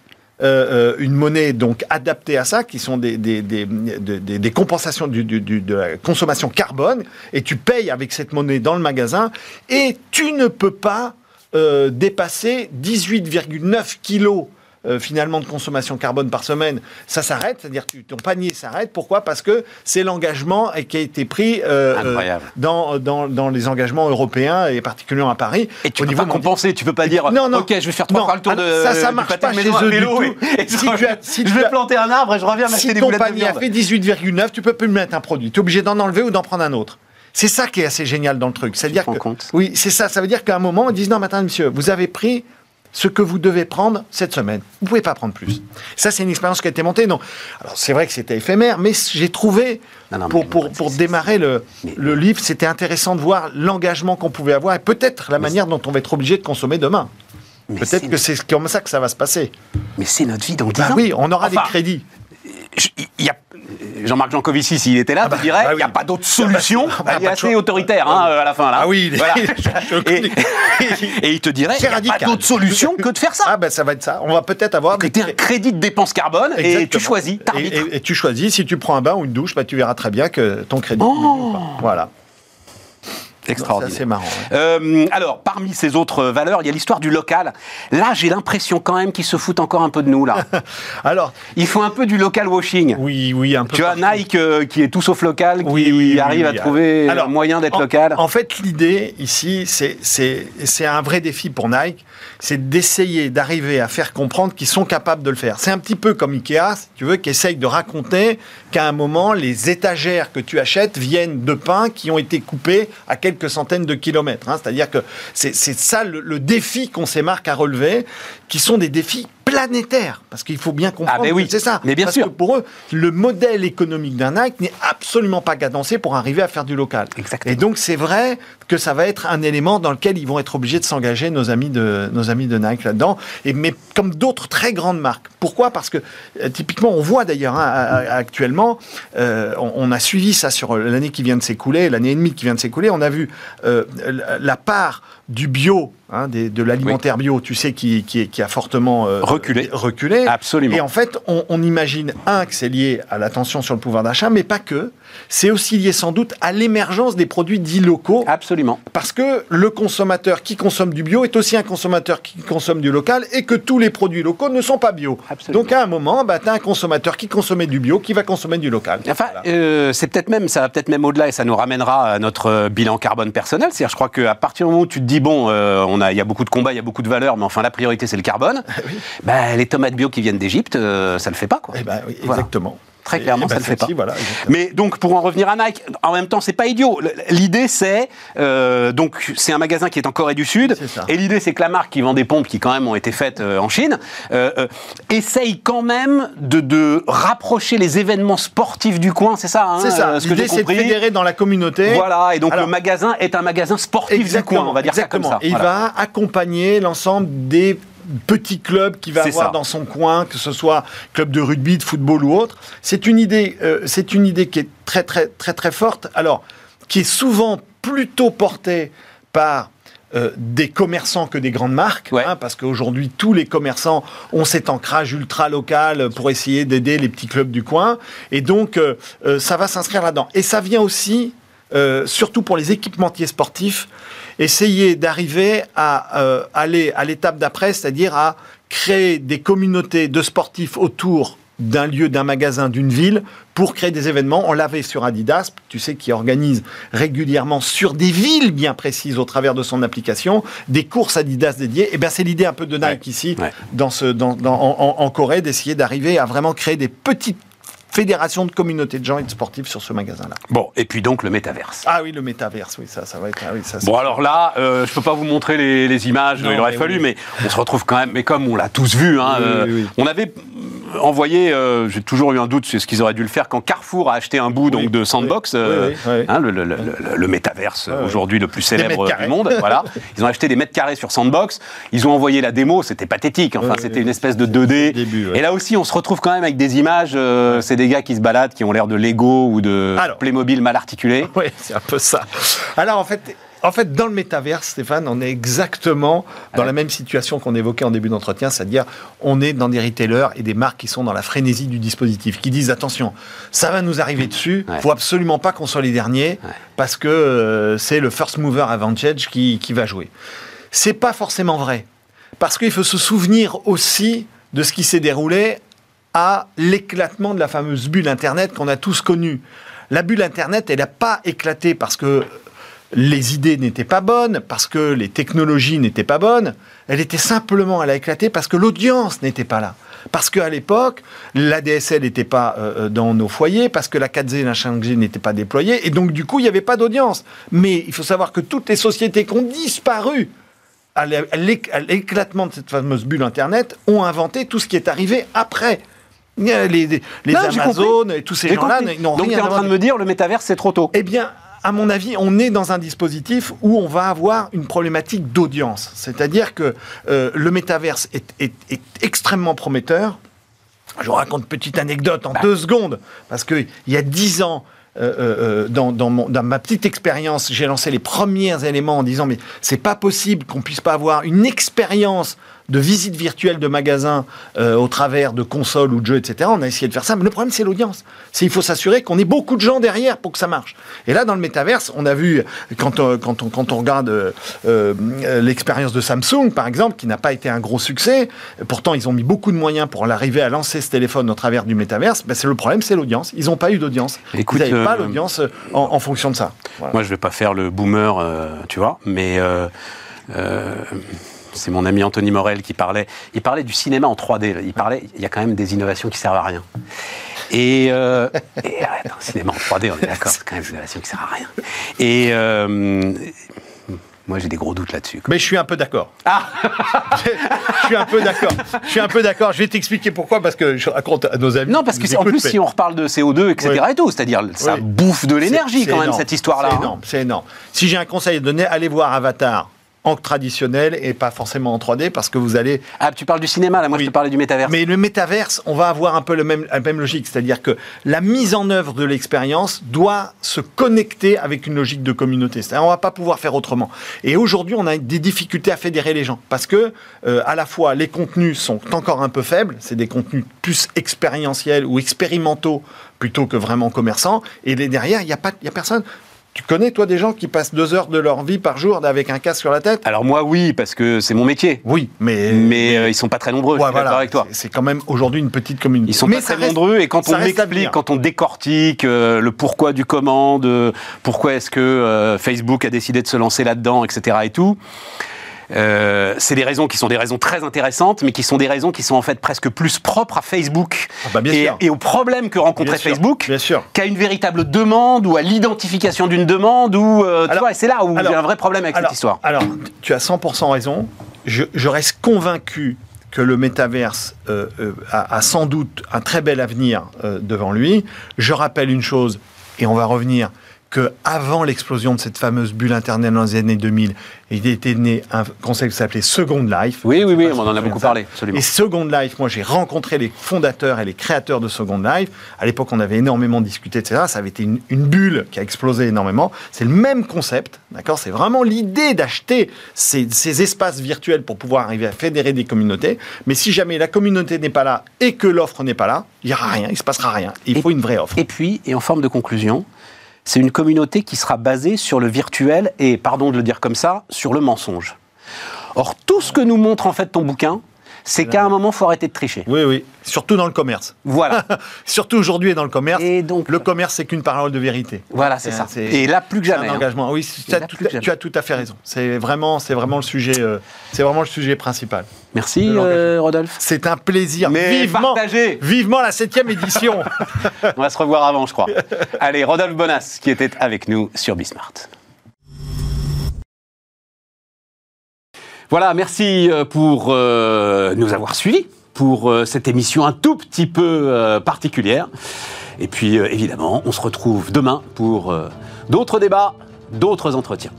Speaker 5: Euh, euh, une monnaie donc adaptée à ça, qui sont des, des, des, des- compensations de la consommation carbone, et tu payes avec cette monnaie dans le magasin, et tu ne peux pas euh, dépasser 18,9 kilos euh, finalement de consommation carbone par semaine, ça s'arrête, c'est-à-dire que ton panier s'arrête. Pourquoi? Parce que c'est l'engagement qui a été pris euh, euh, dans, dans, dans les engagements européens et particulièrement à Paris.
Speaker 1: Et tu peux
Speaker 5: niveau
Speaker 1: pas
Speaker 5: mondial.
Speaker 1: compenser, tu peux pas dire
Speaker 5: Non, non.
Speaker 1: ok, je vais faire trois fois le tour de
Speaker 5: alors, ça, ça marche pas
Speaker 1: de
Speaker 5: chez eux du tout.
Speaker 1: et- et
Speaker 5: Si
Speaker 1: je,
Speaker 5: tu as- si
Speaker 1: je
Speaker 5: tu
Speaker 1: vais planter un arbre et je reviens m'acheter
Speaker 5: Si
Speaker 1: des
Speaker 5: ton
Speaker 1: boulettes de
Speaker 5: panier a
Speaker 1: viande.
Speaker 5: fait 18,9, tu peux plus mettre un produit. Tu es obligé d'en enlever ou d'en prendre un autre. C'est ça qui est assez génial dans le truc. C'est-à-dire que
Speaker 1: compte?
Speaker 5: oui, c'est ça. Ça veut dire qu'à un moment, ils disent non, attends, monsieur, vous avez pris ce que vous devez prendre cette semaine. Vous pouvez pas prendre plus. Ça, c'est une expérience qui a été montée. Non. Alors, c'est vrai que c'était éphémère, mais j'ai trouvé,
Speaker 1: Non, non,
Speaker 5: pour, pour, pour démarrer le, le livre, c'était intéressant de voir l'engagement qu'on pouvait avoir et peut-être la manière dont on va être obligé de consommer demain. Peut-être que c'est comme ça que ça va se passer.
Speaker 1: Mais c'est notre vie dans 10
Speaker 5: Bah
Speaker 1: ans.
Speaker 5: oui, on aura
Speaker 1: Enfin,
Speaker 5: des crédits.
Speaker 1: Jean-Marc Jancovici, s'il était là,
Speaker 5: bah,
Speaker 1: te dirait
Speaker 5: bah
Speaker 1: il n'y a pas d'autre solution.
Speaker 5: Ah bah,
Speaker 1: il est assez
Speaker 5: choix.
Speaker 1: autoritaire hein, à la fin. Là.
Speaker 5: Ah oui, il est-
Speaker 1: Voilà. <laughs>
Speaker 5: je le
Speaker 1: et, il te dirait il n'y a pas d'autre solution que de faire ça.
Speaker 5: Ah ben ça va être ça. On va peut-être avoir
Speaker 1: que
Speaker 5: des
Speaker 1: tu un crédit de dépense carbone et tu choisis,
Speaker 5: Et, et- tu choisis, si tu prends un bain ou une douche, bah, tu verras très bien que ton crédit.
Speaker 1: Oh.
Speaker 5: diminue ou pas. Voilà.
Speaker 1: Extraordinaire.
Speaker 5: C'est marrant. ouais.
Speaker 1: Euh, alors, parmi ces autres valeurs, il y a l'histoire du local. Là, j'ai l'impression quand même qu'ils se foutent encore un peu de nous, là. <laughs>
Speaker 5: Alors,
Speaker 1: Ils font un peu du local washing.
Speaker 5: oui, oui, un peu.
Speaker 1: Tu as. Nike euh, qui est tout sauf local, qui
Speaker 5: Oui, oui, oui,
Speaker 1: arrive
Speaker 5: oui.
Speaker 1: à trouver
Speaker 5: Alors,
Speaker 1: un moyen d'être local.
Speaker 5: En fait, l'idée ici, c'est- un vrai défi pour Nike, c'est d'essayer d'arriver à faire comprendre qu'ils sont capables de le faire. C'est un petit peu comme Ikea, si tu veux, qui essaye de raconter qu'à un moment, les étagères que tu achètes viennent de pins qui ont été coupés à quelques centaines de kilomètres. hein. C'est-à-dire que c'est ça le, défi qu'ont ces marques à relever, qui sont des défis planétaires, parce qu'il faut bien comprendre
Speaker 1: Ah, ben oui.
Speaker 5: c'est ça.
Speaker 1: Mais bien
Speaker 5: Parce
Speaker 1: sûr.
Speaker 5: que pour eux, le modèle économique d'un Nike n'est absolument pas cadencé pour arriver à faire du local.
Speaker 1: Exactement.
Speaker 5: Et donc c'est vrai que ça va être un élément dans lequel ils vont être obligés de s'engager nos amis de nos amis de Nike là-dedans. Et mais comme d'autres très grandes marques. Pourquoi? Parce que euh, typiquement on voit d'ailleurs hein, actuellement, euh, on, on a suivi ça sur l'année qui vient de s'écouler, l'année et demie qui vient de s'écouler. On a vu euh, la part du bio, hein, des- de l'alimentaire bio, tu sais, qui, qui, qui a fortement euh,
Speaker 1: Reculé.
Speaker 5: reculé.
Speaker 1: Absolument.
Speaker 5: Et en fait, on, on imagine, un, que c'est lié à la tension sur le pouvoir d'achat, mais pas que. C'est aussi lié sans doute à l'émergence des produits dits locaux.
Speaker 1: Absolument.
Speaker 5: Parce que le consommateur qui consomme du bio est aussi un consommateur qui consomme du local et que tous les produits locaux ne sont pas bio.
Speaker 1: Absolument.
Speaker 5: Donc à un moment, bah, tu as un consommateur qui consommait du bio qui va consommer du local.
Speaker 1: Enfin,
Speaker 5: Voilà.
Speaker 1: euh, c'est peut-être même, ça va peut-être même au-delà et ça nous ramènera à notre euh, bilan carbone personnel. C'est-à-dire, je crois qu'à partir du moment où tu te dis, bon, euh, on a, il y a beaucoup de combats, il y a beaucoup de valeurs, mais enfin, la priorité, c'est le carbone, <laughs> bah, les tomates bio qui viennent d'Égypte, euh, ça le fait pas, quoi.
Speaker 5: Eh ben, oui,
Speaker 1: Voilà. Très
Speaker 5: Et-
Speaker 1: clairement,
Speaker 5: eh ben,
Speaker 1: ça le fait pas.
Speaker 5: Voilà.
Speaker 1: Mais donc pour en revenir à Nike, en même temps c'est pas idiot. L'idée c'est euh, donc c'est un magasin qui est en Corée du Sud et l'idée c'est que la marque qui vend des pompes qui quand même ont été faites euh, en Chine euh, essaye quand même de, de rapprocher les événements sportifs du coin, c'est ça hein,
Speaker 5: C'est ça.
Speaker 1: ce
Speaker 5: L'idée, c'est de fédérer dans la communauté.
Speaker 1: Voilà et donc
Speaker 5: Alors-
Speaker 1: le magasin est un magasin sportif du coin, on va dire
Speaker 5: exactement.
Speaker 1: ça comme ça.
Speaker 5: Et il
Speaker 1: Voilà.
Speaker 5: va accompagner l'ensemble des petits clubs qu'il va avoir
Speaker 1: ça.
Speaker 5: dans son coin, que ce soit club de rugby, de football ou autre. C'est une idée, euh, c'est une idée qui est très très très très forte. Alors, qui est souvent plutôt portée par euh, des commerçants que des grandes marques,
Speaker 1: Ouais.
Speaker 5: hein, parce qu'aujourd'hui tous les commerçants ont cet ancrage ultra local pour essayer d'aider les petits clubs du coin, et donc euh, ça va s'inscrire là-dedans. Et ça vient aussi, surtout pour les équipementiers sportifs, essayer d'arriver à euh, aller à l'étape d'après, c'est-à-dire à créer des communautés de sportifs autour d'un lieu, d'un magasin, d'une ville, pour créer des événements. On l'avait sur Adidas, tu sais, qui organise régulièrement sur des villes bien précises au travers de son application, des courses Adidas dédiées. Et bien, c'est l'idée un peu de Nike
Speaker 1: Ouais.
Speaker 5: ici,
Speaker 1: Ouais.
Speaker 5: dans ce, dans, dans- en, en- en Corée, d'essayer d'arriver à vraiment créer des petites fédérations de communautés de gens et de sportifs sur ce magasin-là.
Speaker 1: Bon et puis donc le métaverse.
Speaker 5: Ah oui, le métaverse, oui, ça, ça va être... ah oui, ça, c'est-
Speaker 1: Bon alors là, euh, je peux pas vous montrer les, les images,
Speaker 5: Non,
Speaker 1: il aurait
Speaker 5: mais
Speaker 1: fallu,
Speaker 5: oui.
Speaker 1: mais on se retrouve quand même. Mais comme on l'a tous vu, hein,
Speaker 5: Oui,
Speaker 1: euh, on avait envoyé, euh, j'ai toujours eu un doute sur ce qu'ils auraient dû le faire quand Carrefour a acheté un bout donc de Sandbox,
Speaker 5: oui,
Speaker 1: euh,
Speaker 5: oui,
Speaker 1: hein, le, le- le- le- le métaverse
Speaker 5: oui.
Speaker 1: aujourd'hui le plus célèbre du monde. voilà, <laughs> ils ont acheté des mètres carrés sur Sandbox, ils ont envoyé la démo, c'était pathétique. Enfin, c'était une espèce de 2D.
Speaker 5: Début, ouais.
Speaker 1: Et là aussi, on se retrouve quand même avec des images. euh, C'est des gars qui se baladent, qui ont l'air de Lego ou de
Speaker 5: Alors.
Speaker 1: Playmobil mal articulés.
Speaker 5: Oui, c'est un peu ça. Alors en fait, en fait, dans le métaverse, Stéphane, on est exactement dans
Speaker 1: Ouais.
Speaker 5: la même situation qu'on évoquait en début d'entretien, c'est-à-dire on est dans des retailers et des marques qui sont dans la frénésie du dispositif, qui disent attention, ça va nous arriver dessus,
Speaker 1: Ouais.
Speaker 5: faut absolument pas qu'on soit les derniers,
Speaker 1: Ouais.
Speaker 5: parce que euh, c'est le first mover advantage qui, qui va jouer. C'est pas forcément vrai, parce qu'il faut se souvenir aussi de ce qui s'est déroulé à l'éclatement de la fameuse bulle Internet qu'on a tous connue. La bulle Internet, elle n'a pas éclaté parce que les idées n'étaient pas bonnes, parce que les technologies n'étaient pas bonnes. Elle était simplement, elle a éclaté parce que l'audience n'était pas là. Parce qu'à l'époque, l'ADSL n'était pas euh, dans nos foyers, parce que la 4G et la 5G n'étaient pas déployées, et donc du coup, il n'y avait pas d'audience. Mais il faut savoir que toutes les sociétés qui ont disparu à l'é- à l'é- à l'éclatement de cette fameuse bulle Internet ont inventé tout ce qui est arrivé après. Les, les, les
Speaker 1: Non, j'ai
Speaker 5: Amazon et tous ces gens-là n'ont
Speaker 1: Donc tu
Speaker 5: rien
Speaker 1: es en train de me dire le métaverse c'est trop tôt.
Speaker 5: Eh bien, à mon avis, on est dans un dispositif où on va avoir une problématique d'audience. C'est-à-dire que euh, le métaverse est, extrêmement prometteur. Je vous raconte une petite anecdote en deux secondes, parce qu'il y a dix ans, euh, euh, dans, dans mon- dans ma petite expérience, j'ai lancé les premiers éléments en disant mais c'est pas possible qu'on puisse pas avoir une expérience de visites virtuelles de magasins euh, au travers de consoles ou de jeux, etc. On a essayé de faire ça, mais le problème c'est l'audience. C'est il faut s'assurer qu'on ait beaucoup de gens derrière pour que ça marche. Et là, dans le métaverse, on a vu quand on, quand on, quand on regarde euh, euh, l'expérience de Samsung, par exemple, qui n'a pas été un gros succès. Pourtant, ils ont mis beaucoup de moyens pour l'arriver à lancer ce téléphone au travers du métaverse. Ben, c'est le problème, c'est l'audience. Ils n'ont pas eu d'audience. Vous n'avez pas l'audience en, en fonction de ça. Voilà.
Speaker 1: Moi, je vais pas faire le boomer, tu vois, mais euh, c'est mon ami Anthony Morel qui parlait. Il parlait du cinéma en 3D. Il parlait, il y a quand même des innovations qui servent à rien. Et, euh, et un cinéma en 3D, on est d'accord, c'est quand même des innovations qui servent à rien. Et euh, moi, j'ai des gros doutes là-dessus.
Speaker 5: Mais je suis un peu d'accord.
Speaker 1: Ah, <laughs>
Speaker 5: je suis un peu d'accord. Je suis un peu d'accord. Je vais t'expliquer pourquoi, parce que je raconte à nos amis.
Speaker 1: non, parce que en plus,
Speaker 5: mais-
Speaker 1: si on reparle de CO2, etc.
Speaker 5: Oui.
Speaker 1: et tout, c'est-à-dire ça
Speaker 5: Oui.
Speaker 1: bouffe de l'énergie quand même
Speaker 5: énorme.
Speaker 1: cette histoire-là.
Speaker 5: C'est
Speaker 1: hein.
Speaker 5: énorme, c'est énorme. Si j'ai un conseil à donner, allez voir Avatar en traditionnel et pas forcément en 3D parce que vous allez.
Speaker 1: Ah, tu parles du cinéma là, moi
Speaker 5: Oui.
Speaker 1: je te parlais du métaverse.
Speaker 5: Mais le métaverse, on va avoir un peu le même, la même logique, c'est-à-dire que la mise en œuvre de l'expérience doit se connecter avec une logique de communauté. C'est-à-dire, on va pas pouvoir faire autrement. Et aujourd'hui, on a des difficultés à fédérer les gens parce que euh, à la fois les contenus sont encore un peu faibles, c'est des contenus plus expérientiels ou expérimentaux plutôt que vraiment commerçants. Et derrière, il y a pas, il y a personne. Tu connais toi des gens qui passent deux heures de leur vie par jour avec un casque sur la tête
Speaker 1: Alors moi oui, parce que c'est mon métier.
Speaker 5: Oui, mais
Speaker 1: Mais euh, ils sont pas très nombreux,
Speaker 5: Ouais,
Speaker 1: je suis
Speaker 5: voilà.
Speaker 1: d'accord avec toi.
Speaker 5: C'est- quand même aujourd'hui une petite communauté.
Speaker 1: Ils sont
Speaker 5: Mais
Speaker 1: pas très
Speaker 5: reste-
Speaker 1: nombreux et quand on
Speaker 5: reste à
Speaker 1: explique,
Speaker 5: venir.
Speaker 1: quand on décortique euh, le pourquoi du comment, de pourquoi est-ce que euh, Facebook a décidé de se lancer là-dedans, etc. et tout, euh, c'est des raisons qui sont des raisons très intéressantes, mais qui sont des raisons qui sont en fait presque plus propres à Facebook
Speaker 5: Ah bah, bien
Speaker 1: et,
Speaker 5: sûr.
Speaker 1: et aux problèmes que rencontrait
Speaker 5: Bien
Speaker 1: Facebook qu'à une véritable demande ou à l'identification d'une demande ou euh, c'est là où il y a un vrai problème avec
Speaker 5: alors,
Speaker 1: cette histoire.
Speaker 5: Alors, tu as 100% raison. Je, je reste convaincu que le métaverse euh, euh, a, a sans doute un très bel avenir euh, devant lui. Je rappelle une chose, et on va revenir, que avant l'explosion de cette fameuse bulle Internet dans les années 2000, il était né un concept qui s'appelait Second Life.
Speaker 1: Oui, oui, oui, on en a beaucoup
Speaker 5: ça.
Speaker 1: parlé, absolument.
Speaker 5: Et Second Life, moi j'ai rencontré les fondateurs et les créateurs de Second Life. À l'époque, on avait énormément discuté, etc. Ça avait été une, une bulle qui a explosé énormément. C'est le même concept, d'accord? C'est vraiment l'idée d'acheter ces, ces espaces virtuels pour pouvoir arriver à fédérer des communautés. Mais si jamais la communauté n'est pas là et que l'offre n'est pas là, il n'y aura rien, il se passera rien. Il
Speaker 1: Et-
Speaker 5: faut une vraie offre.
Speaker 1: Et puis, et en forme de conclusion, c'est une communauté qui sera basée sur le virtuel et, pardon de le dire comme ça, sur le mensonge. Or, tout ce que nous montre en fait ton bouquin, c'est qu'à un moment, faut arrêter de tricher.
Speaker 5: Oui, oui. Surtout dans le commerce.
Speaker 1: Voilà. <laughs>
Speaker 5: Surtout aujourd'hui et dans le commerce.
Speaker 1: Et donc-
Speaker 5: le commerce, c'est qu'une parole de vérité.
Speaker 1: Voilà, c'est ça.
Speaker 5: C'est-
Speaker 1: Et là, plus que
Speaker 5: C'est
Speaker 1: jamais.
Speaker 5: un
Speaker 1: hein.
Speaker 5: engagement. Oui, tu as, tout,
Speaker 1: plus que jamais.
Speaker 5: tu as tout à fait raison. C'est vraiment, c'est vraiment le sujet. euh, c'est vraiment le sujet principal.
Speaker 1: Merci, euh, Rodolphe.
Speaker 5: C'est un plaisir.
Speaker 1: Mais
Speaker 5: vivement,
Speaker 1: partagez.
Speaker 5: vivement la septième édition. <laughs>
Speaker 1: On va se revoir avant, je crois. <laughs> Allez, Rodolphe Bonas, qui était avec nous sur Bismart. Voilà, merci euh, pour euh, nous avoir suivis pour euh, cette émission un tout petit peu particulière. Et puis, évidemment, on se retrouve demain pour d'autres débats, d'autres entretiens.